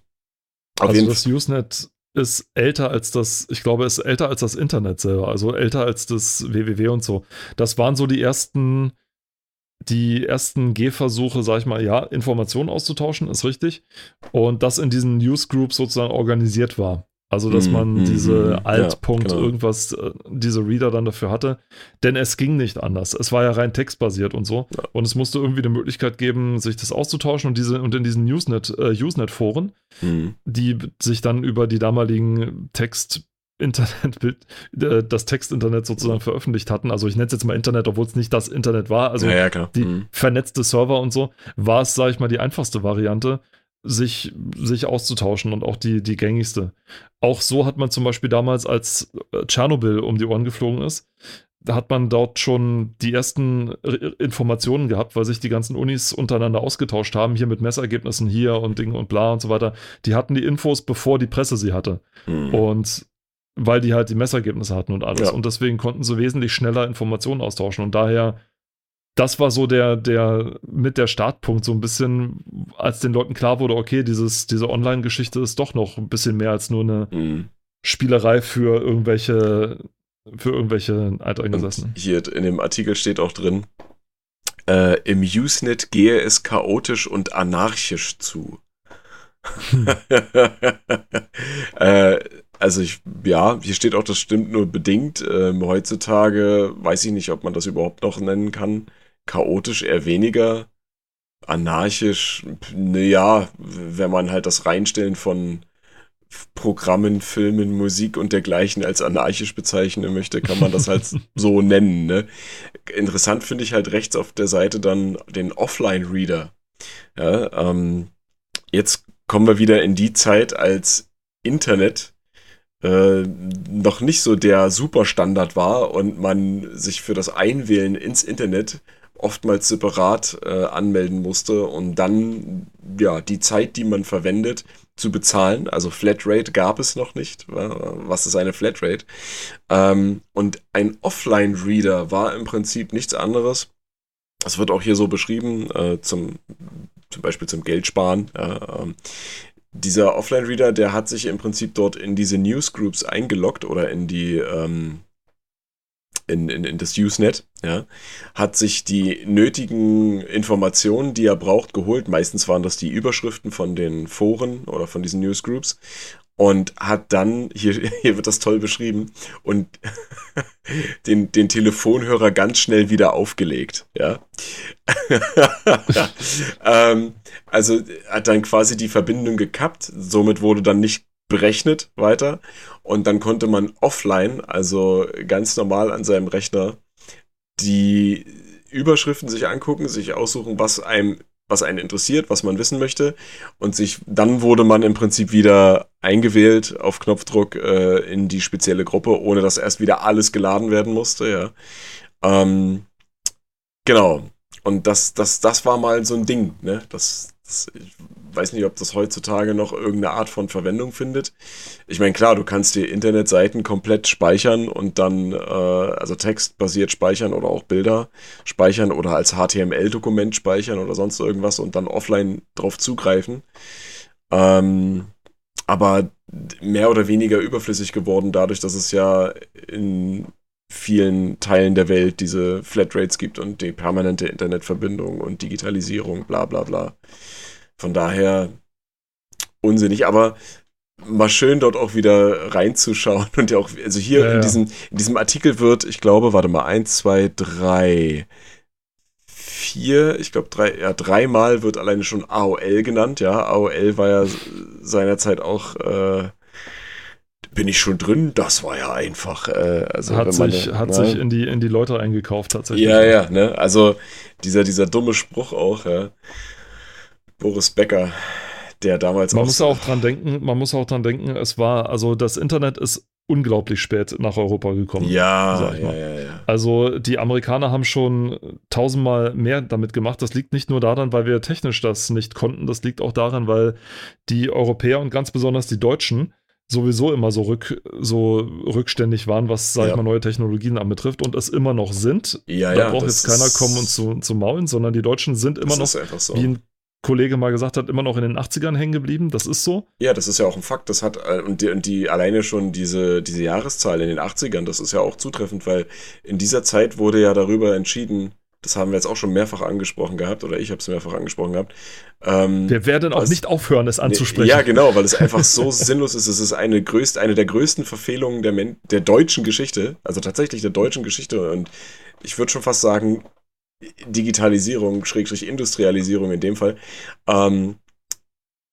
Auf also das Usenet ist älter als das, ich glaube, ist älter als das Internet selber, also älter als das www und so. Das waren so die ersten, die ersten Gehversuche, sag ich mal, ja, Informationen auszutauschen, ist richtig. Und das in diesen Newsgroups sozusagen organisiert war. Also, dass mhm, man mm, diese Altpunkt ja, genau. irgendwas, äh, diese Reader dann dafür hatte. Denn es ging nicht anders. Es war ja rein textbasiert und so. Ja. Und es musste irgendwie eine Möglichkeit geben, sich das auszutauschen und diese und in diesen Usenet, äh, Usenet-Foren, mhm. die sich dann über die damaligen Text- Internet, äh, das Textinternet sozusagen veröffentlicht hatten. Also ich nenne es jetzt mal Internet, obwohl es nicht das Internet war. Also ja, die mhm. vernetzte Server und so, war es, sage ich mal, die einfachste Variante sich, sich auszutauschen und auch die, die gängigste. Auch so hat man zum Beispiel damals, als äh, Tschernobyl um die Ohren geflogen ist, da hat man dort schon die ersten Informationen gehabt, weil sich die ganzen Unis untereinander ausgetauscht haben, hier mit Messergebnissen hier und Ding und bla und so weiter. Die hatten die Infos, bevor die Presse sie hatte. Mhm. Und weil die halt die Messergebnisse hatten und alles. Ja. Und deswegen konnten sie wesentlich schneller Informationen austauschen. Und daher das war so der, der mit der Startpunkt, so ein bisschen, als den Leuten klar wurde, okay, dieses, diese Online-Geschichte ist doch noch ein bisschen mehr als nur eine mhm. Spielerei für irgendwelche, für irgendwelche Alteingesessenen. Hier in dem Artikel steht auch drin, äh, im Usenet gehe es chaotisch und anarchisch zu. Hm. äh, also ich, ja, hier steht auch, das stimmt nur bedingt. Ähm, heutzutage weiß ich nicht, ob man das überhaupt noch nennen kann chaotisch eher weniger. Anarchisch, naja, wenn man halt das Reinstellen von Programmen, Filmen, Musik und dergleichen als anarchisch bezeichnen möchte, kann man das halt so nennen. Ne? Interessant finde ich halt rechts auf der Seite dann den Offline-Reader. Ja, ähm, jetzt kommen wir wieder in die Zeit, als Internet äh, noch nicht so der Superstandard war und man sich für das Einwählen ins Internet oftmals separat äh, anmelden musste und dann ja die Zeit, die man verwendet, zu bezahlen. Also Flatrate gab es noch nicht. Was ist eine Flatrate? Ähm, und ein Offline-Reader war im Prinzip nichts anderes. Das wird auch hier so beschrieben, äh, zum, zum Beispiel zum Geldsparen. Äh, dieser Offline-Reader, der hat sich im Prinzip dort in diese Newsgroups eingeloggt oder in die ähm, in, in, in das Usenet, ja, hat sich die nötigen Informationen, die er braucht, geholt. Meistens waren das die Überschriften von den Foren oder von diesen Newsgroups und hat dann, hier, hier wird das toll beschrieben, und den, den Telefonhörer ganz schnell wieder aufgelegt, ja. ähm, also hat dann quasi die Verbindung gekappt, somit wurde dann nicht berechnet weiter und dann konnte man offline, also ganz normal an seinem Rechner, die Überschriften sich angucken, sich aussuchen, was einem was einen interessiert, was man wissen möchte und sich dann wurde man im Prinzip wieder eingewählt auf Knopfdruck äh, in die spezielle Gruppe, ohne dass erst wieder alles geladen werden musste, ja. Ähm, genau. Und das, das, das war mal so ein Ding, ne? Das, das, weiß nicht, ob das heutzutage noch irgendeine Art von Verwendung findet. Ich meine, klar, du kannst dir Internetseiten komplett speichern und dann, äh, also textbasiert speichern oder auch Bilder speichern oder als HTML-Dokument speichern oder sonst irgendwas und dann offline drauf zugreifen. Ähm, aber mehr oder weniger überflüssig geworden, dadurch, dass es ja in vielen Teilen der Welt diese Flatrates gibt und die permanente Internetverbindung und Digitalisierung, bla bla bla. Von daher unsinnig, aber mal schön dort auch wieder reinzuschauen und ja auch, also hier ja, in, diesem, in diesem Artikel wird, ich glaube, warte mal, eins, zwei, drei, vier, ich glaube drei, ja, dreimal wird alleine schon AOL genannt, ja, AOL war ja seinerzeit auch äh, bin ich schon drin? Das war ja einfach. Äh, also hat sich, hat ne? sich in die, in die Leute eingekauft tatsächlich. Ja, ja, ne? Also dieser, dieser dumme Spruch auch, ja. Boris Becker, der damals Man muss auch dran denken, man muss auch dran denken, es war, also das Internet ist unglaublich spät nach Europa gekommen. Ja, sag ich ja, mal. ja, ja. Also die Amerikaner haben schon tausendmal mehr damit gemacht. Das liegt nicht nur daran, weil wir technisch das nicht konnten, das liegt auch daran, weil die Europäer und ganz besonders die Deutschen sowieso immer so, rück, so rückständig waren, was, sag Ja. ich mal, neue Technologien anbetrifft und es immer noch sind. Ja, da ja, braucht jetzt keiner kommen und zu, zu maulen, sondern die Deutschen sind immer noch, so. wie ein Kollege mal gesagt hat, immer noch in den 80ern hängen geblieben. Das ist so. Ja, das ist ja auch ein Fakt. Das hat, äh, und die, und die alleine schon diese, diese Jahreszahl in den 80ern, das ist ja auch zutreffend, weil in dieser Zeit wurde ja darüber entschieden, das haben wir jetzt auch schon mehrfach angesprochen gehabt, oder ich habe es mehrfach angesprochen gehabt. Ähm, Wir werden auch Was? nicht aufhören, es anzusprechen. Ja, genau, weil es einfach so sinnlos ist. Es ist eine, größt, eine der größten Verfehlungen der, Men der deutschen Geschichte, also tatsächlich der deutschen Geschichte. Und ich würde schon fast sagen, Digitalisierung, Schrägstrich Industrialisierung in dem Fall. Ähm,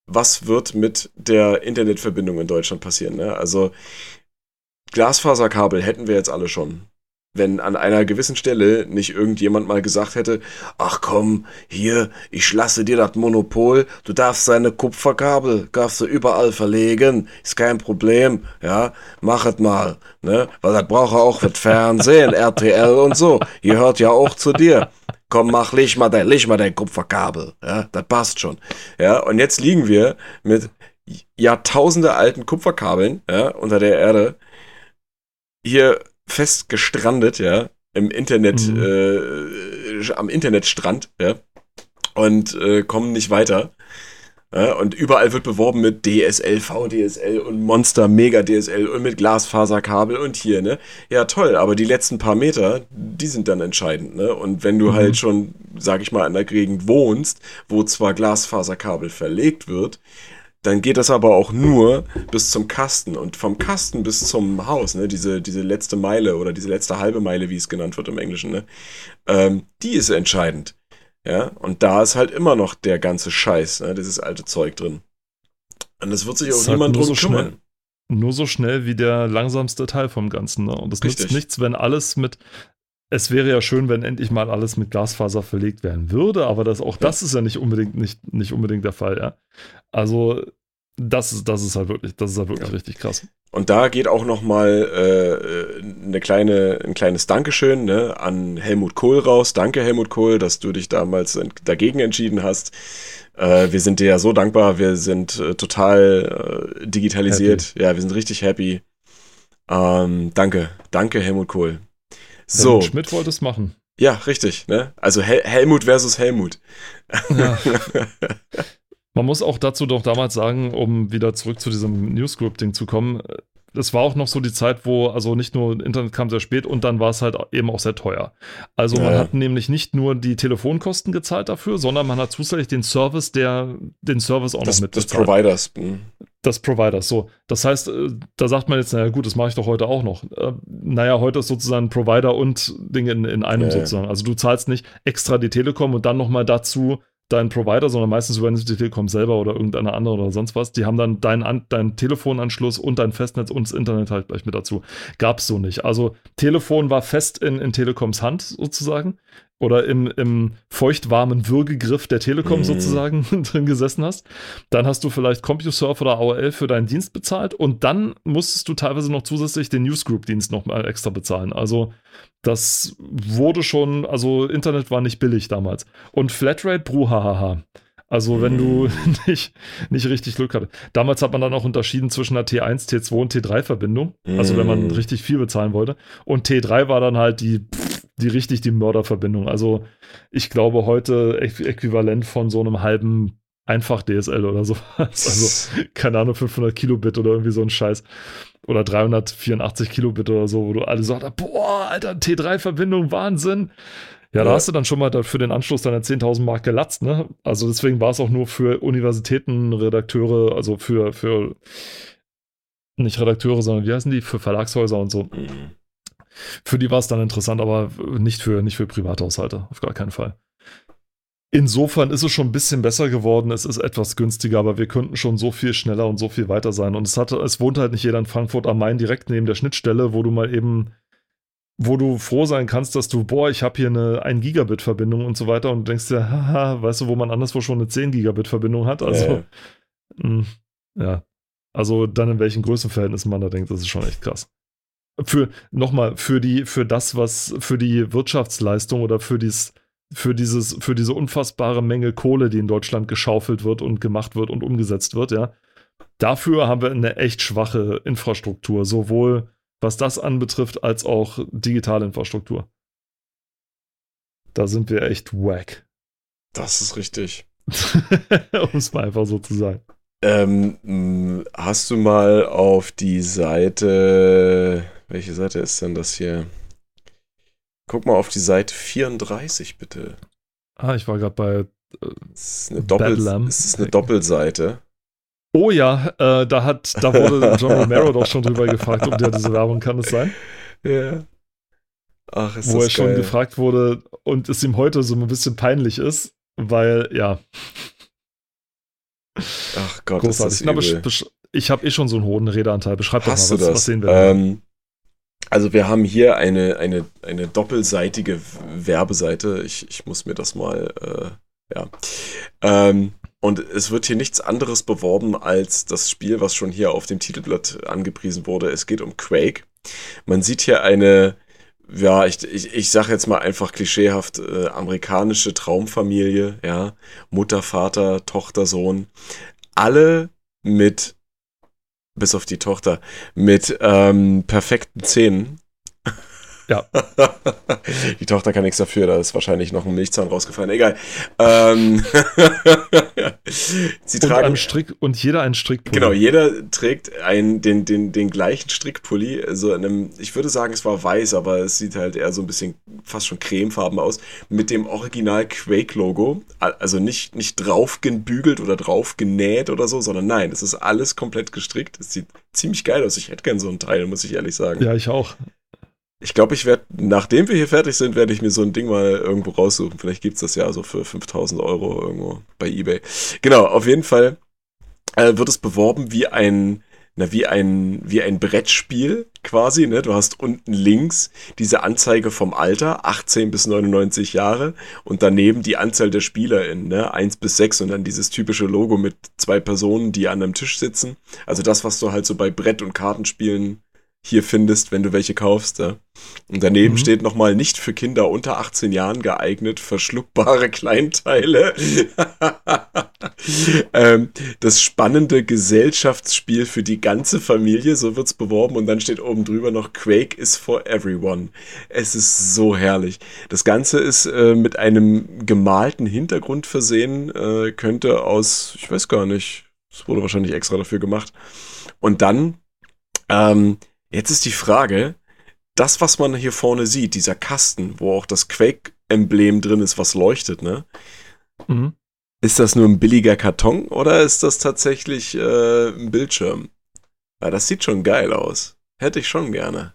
was wird mit der Internetverbindung in Deutschland passieren? Ne? Also Glasfaserkabel hätten wir jetzt alle schon. Wenn an einer gewissen Stelle nicht irgendjemand mal gesagt hätte, ach komm, hier, ich lasse dir das Monopol, du darfst seine Kupferkabel, darfst du überall verlegen, ist kein Problem, ja, mach es mal, ne, weil das braucht er auch mit Fernsehen, RTL und so, ihr hört ja auch zu dir. Komm, mach, leg mal dein, leg mal dein Kupferkabel, ja, das passt schon, ja, und jetzt liegen wir mit Jahrtausende alten Kupferkabeln, ja, unter der Erde, hier fest gestrandet, ja, im Internet, Mhm. äh, am Internetstrand, ja, und äh, kommen nicht weiter. Ja, und überall wird beworben mit DSL, VDSL und Monster Mega DSL und mit Glasfaserkabel und hier, ne? Ja, toll, aber die letzten paar Meter, die sind dann entscheidend, ne? Und wenn du Mhm. halt schon, sag ich mal, in der Gegend wohnst, wo zwar Glasfaserkabel verlegt wird, dann geht das aber auch nur bis zum Kasten und vom Kasten bis zum Haus, ne, diese, diese letzte Meile oder diese letzte halbe Meile, wie es genannt wird im Englischen, ne, ähm, die ist entscheidend. Ja, und da ist halt immer noch der ganze Scheiß, ne, dieses alte Zeug drin. Und es wird sich auch halt niemand drum so kümmern. schnell. Nur so schnell wie der langsamste Teil vom Ganzen. Ne? Und es nützt nichts, wenn alles mit. Es wäre ja schön, wenn endlich mal alles mit Glasfaser verlegt werden würde, aber das, auch das ist ja nicht unbedingt, nicht, nicht unbedingt der Fall, ja. Also, das ist, das ist halt wirklich, das ist halt wirklich Ja. richtig krass. Und da geht auch noch mal äh, eine kleine, ein kleines Dankeschön ne, an Helmut Kohl raus. Danke, Helmut Kohl, dass du dich damals dagegen entschieden hast. Äh, wir sind dir ja so dankbar. Wir sind äh, total äh, digitalisiert. Ja, wir sind richtig happy. Ähm, danke, danke, Helmut Kohl. So, Helmut Schmidt wollte es machen. ja, richtig. Ne? Also Hel Helmut versus Helmut. Ja. Man muss auch dazu doch damals sagen, um wieder zurück zu diesem Newsgroup-Ding zu kommen, das war auch noch so die Zeit, wo also nicht nur Internet kam sehr spät und dann war es halt eben auch sehr teuer. Also man Ja. hat nämlich nicht nur die Telefonkosten gezahlt dafür, sondern man hat zusätzlich den Service, der den Service auch des, noch mit des. Providers. Des Providers. So, das heißt, äh, da sagt man jetzt, naja gut, das mache ich doch heute auch noch. Äh, naja, heute ist sozusagen Provider und Ding in, in einem Ja, sozusagen. Also du zahlst nicht extra die Telekom und dann nochmal dazu deinen Provider, sondern meistens übernimmt die Telekom selber oder irgendeine andere oder sonst was. Die haben dann deinen An deinen Telefonanschluss und dein Festnetz und das Internet halt gleich mit dazu. Gab's so nicht. Also Telefon war fest in, in Telekoms Hand sozusagen oder im, im feuchtwarmen Würgegriff der Telekom Mhm. sozusagen drin gesessen hast. Dann hast du vielleicht CompuServe oder AOL für deinen Dienst bezahlt und dann musstest du teilweise noch zusätzlich den Newsgroup-Dienst noch mal extra bezahlen. Also das wurde schon, also Internet war nicht billig damals. Und Flatrate, bruhahaha. Also wenn du nicht, nicht richtig Glück hattest. Damals hat man dann auch unterschieden zwischen einer T1, T2 und T3-Verbindung. Also wenn man Mm. richtig viel bezahlen wollte. Und T3 war dann halt die, die richtig die Mörderverbindung. Also ich glaube heute äqu- äquivalent von so einem halben einfach DSL oder sowas. Also keine Ahnung, 500 Kilobit oder irgendwie so ein Scheiß. Oder 384 Kilobit oder so, wo du alle sagst, boah, Alter, T3-Verbindung, Wahnsinn. Ja, da hast du dann schon mal für den Anschluss deiner 10.000 Mark gelatzt, ne? Also deswegen war es auch nur für Universitäten, Redakteure, also für, für nicht Redakteure, sondern wie heißen die? Für Verlagshäuser und so. Hm. Für die war es dann interessant, aber nicht für, nicht für Privathaushalte, auf gar keinen Fall. Insofern ist es schon ein bisschen besser geworden. Es ist etwas günstiger, aber wir könnten schon so viel schneller und so viel weiter sein. Und es hatte, es wohnt halt nicht jeder in Frankfurt am Main direkt neben der Schnittstelle, wo du mal eben, wo du froh sein kannst, dass du, boah, ich habe hier eine 1 Gigabit Verbindung und so weiter und denkst dir, haha, weißt du, wo man anderswo schon eine 10 Gigabit Verbindung hat. Also, Ja. mh, ja. Also dann in welchen Größenverhältnissen man da denkt, das ist schon echt krass. Für, nochmal, für die, für das, was, für die Wirtschaftsleistung oder für dies, für dieses, für diese unfassbare Menge Kohle, die in Deutschland geschaufelt wird und gemacht wird und umgesetzt wird, ja. Dafür haben wir eine echt schwache Infrastruktur, sowohl was das anbetrifft, als auch digitale Infrastruktur. Da sind wir echt wack. Das ist richtig. um es mal einfach so zu sagen. Ähm, hast du mal auf die Seite, welche Seite ist denn das hier? Guck mal auf die Seite 34, bitte. Ah, ich war gerade bei. Es ist eine, Doppel es ist eine Doppelseite. Oh ja, äh, da hat, da wurde John Romero doch schon drüber gefragt, ob der diese Werbung kann es sein. Ja. Ach, ist wo das er schon geil. gefragt wurde und es ihm heute so ein bisschen peinlich ist, weil, ja, Ach Gott, großartig. ist das übel. besch- ich habe eh schon so einen hohen Redeanteil. Beschreib doch mal, Hast was, du das? was sehen wir ähm, also wir haben hier eine, eine, eine doppelseitige Werbeseite. Ich, ich muss mir das mal, äh, ja. Ähm, und es wird hier nichts anderes beworben als das Spiel, was schon hier auf dem Titelblatt angepriesen wurde. Es geht um Quake. Man sieht hier eine, ja, ich, ich, ich sage jetzt mal einfach klischeehaft, äh, amerikanische Traumfamilie, ja. Mutter, Vater, Tochter, Sohn. Alle mit, bis auf die Tochter, mit ähm, perfekten Zähnen. Ja. Die Tochter kann nichts dafür, da ist wahrscheinlich noch ein Milchzahn rausgefallen. Egal. Ähm, Sie und, tragen einem Strick, und jeder einen Strickpulli. Genau, jeder trägt einen, den, den, den gleichen Strickpulli, also in einem, ich würde sagen, es war weiß, aber es sieht halt eher so ein bisschen fast schon cremefarben aus, mit dem Original Quake-Logo, also nicht, nicht drauf gebügelt oder drauf genäht oder so, sondern nein, es ist alles komplett gestrickt. Es sieht ziemlich geil aus. Ich hätte gern so ein Teil, muss ich ehrlich sagen. Ja, ich auch. Ich glaube, ich werde, nachdem wir hier fertig sind, werde ich mir so ein Ding mal irgendwo raussuchen. Vielleicht gibt es das ja so für 5000 Euro irgendwo bei eBay. Genau, auf jeden Fall äh, wird es beworben wie ein, na, wie ein, wie ein Brettspiel quasi, ne? Du hast unten links diese Anzeige vom Alter, 18 bis 99 Jahre, und daneben die Anzahl der SpielerInnen, ne? 1 bis 6 und dann dieses typische Logo mit zwei Personen, die an einem Tisch sitzen. Also das, was du halt so bei Brett- und Kartenspielen hier findest, wenn du welche kaufst. Ja. Und daneben Mhm. steht nochmal nicht für Kinder unter 18 Jahren geeignet, verschluckbare Kleinteile. ähm, das spannende Gesellschaftsspiel für die ganze Familie, so wird's beworben. Und dann steht oben drüber noch Quake is for everyone. Es ist so herrlich. Das Ganze ist äh, mit einem gemalten Hintergrund versehen, äh, könnte aus, ich weiß gar nicht, es wurde wahrscheinlich extra dafür gemacht. Und dann ähm, Jetzt ist die Frage, das, was man hier vorne sieht, dieser Kasten, wo auch das Quake-Emblem drin ist, was leuchtet, ne? Mhm. Ist das nur ein billiger Karton oder ist das tatsächlich äh, ein Bildschirm? Ja, das sieht schon geil aus. Hätte ich schon gerne.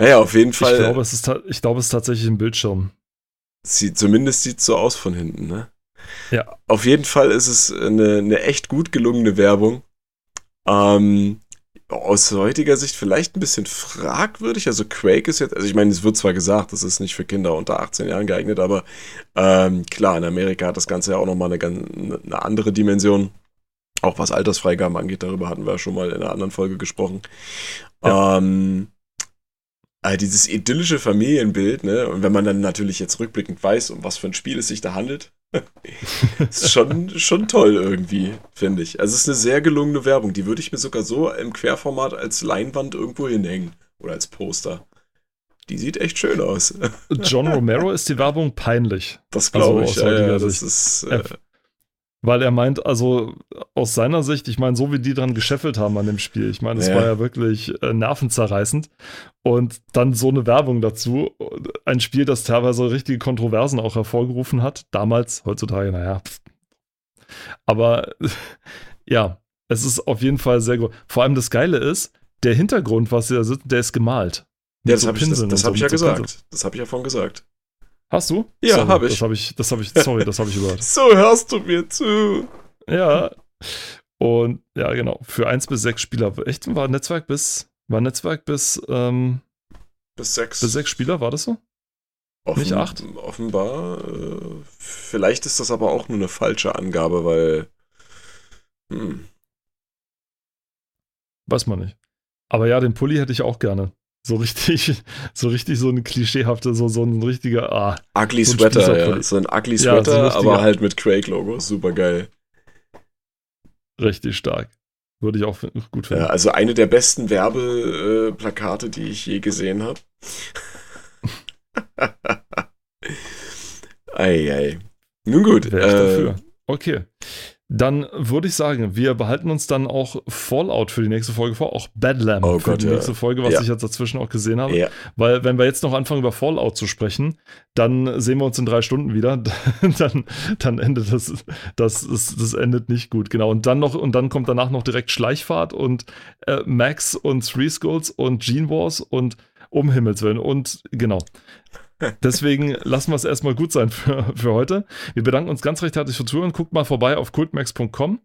Naja, auf jeden Fall. Ich glaube, es ist, ta- ich glaube, es ist tatsächlich ein Bildschirm. Sieht, zumindest sieht es so aus von hinten, ne? Ja. Auf jeden Fall ist es eine, eine echt gut gelungene Werbung. Ähm, aus heutiger Sicht vielleicht ein bisschen fragwürdig. Also Quake ist jetzt, also ich meine, es wird zwar gesagt, das ist nicht für Kinder unter 18 Jahren geeignet, aber ähm, klar, in Amerika hat das Ganze ja auch nochmal eine, eine andere Dimension. Auch was Altersfreigaben angeht, darüber hatten wir ja schon mal in einer anderen Folge gesprochen. Ähm, äh, dieses idyllische Familienbild, ne? Und wenn man dann natürlich jetzt rückblickend weiß, um was für ein Spiel es sich da handelt, ist schon, schon toll irgendwie, finde ich. Also es ist eine sehr gelungene Werbung. Die würde ich mir sogar so im Querformat als Leinwand irgendwo hinhängen. Oder als Poster. Die sieht echt schön aus. John Romero ist die Werbung peinlich. Das glaube Also ich. Ja, das ist. Äh, Weil er meint, also aus seiner Sicht, ich meine, so wie die dran gescheffelt haben an dem Spiel, ich meine, es Ja. war ja wirklich äh, nervenzerreißend. Und dann so eine Werbung dazu, ein Spiel, das teilweise richtige Kontroversen auch hervorgerufen hat, damals, heutzutage, naja. pff. Aber ja, es ist auf jeden Fall sehr gut. Vor allem das Geile ist, der Hintergrund, was sie da sitzt, der ist gemalt. Ja, das so habe ich, das, das hab ich ja so gesagt. Pinsel. Das habe ich ja vorhin gesagt. Hast du? Ja, Sorry, hab ich. Das habe ich, das habe ich, sorry, das habe ich überhört. So hörst du mir zu. Ja. Und ja, genau. Für 1 bis 6 Spieler. Echt? War Netzwerk bis, war Netzwerk bis, ähm, Bis sechs. bis 6 Spieler, war das so? Offen, nicht acht? Offenbar. Äh, vielleicht ist das aber auch nur eine falsche Angabe, weil. Hm. Weiß man nicht. Aber ja, den Pulli hätte ich auch gerne. So richtig, so richtig so ein klischeehafte, so, so ein richtiger, ah, Ugly So ein Sweater, ja. So ein Ugly Ja, so ein Sweater, aber halt mit Quake-Logo. Super geil. richtig stark. Würde ich auch gut finden. Ja, also eine der besten Werbeplakate, die ich je gesehen habe. Eieiei. Nun gut. Äh, dafür. Okay. Dann würde ich sagen, wir behalten uns dann auch Fallout für die nächste Folge vor, auch Badlam Oh für Gott, die ja. nächste Folge, was Ja. ich jetzt dazwischen auch gesehen habe. Ja, Weil, wenn wir jetzt noch anfangen, über Fallout zu sprechen, dann sehen wir uns in drei Stunden wieder. dann, dann endet das, das, das, das endet nicht gut, genau. Und dann noch, und dann kommt danach noch direkt Schleichfahrt und äh, Max und Three Skulls und Gene Wars und um Himmels Willen und genau. Deswegen lassen wir es erstmal gut sein für, für heute. Wir bedanken uns ganz recht herzlich fürs Zuhören. Guckt mal vorbei auf cultmax.com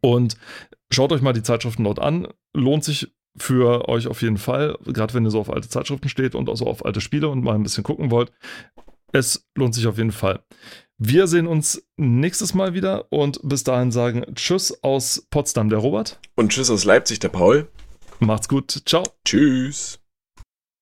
und schaut euch mal die Zeitschriften dort an. Lohnt sich für euch auf jeden Fall, gerade wenn ihr so auf alte Zeitschriften steht und auch so auf alte Spiele und mal ein bisschen gucken wollt. Es lohnt sich auf jeden Fall. Wir sehen uns nächstes Mal wieder und bis dahin sagen Tschüss aus Potsdam, der Robert. und tschüss aus Leipzig, der Paul. Macht's gut. Ciao. Tschüss.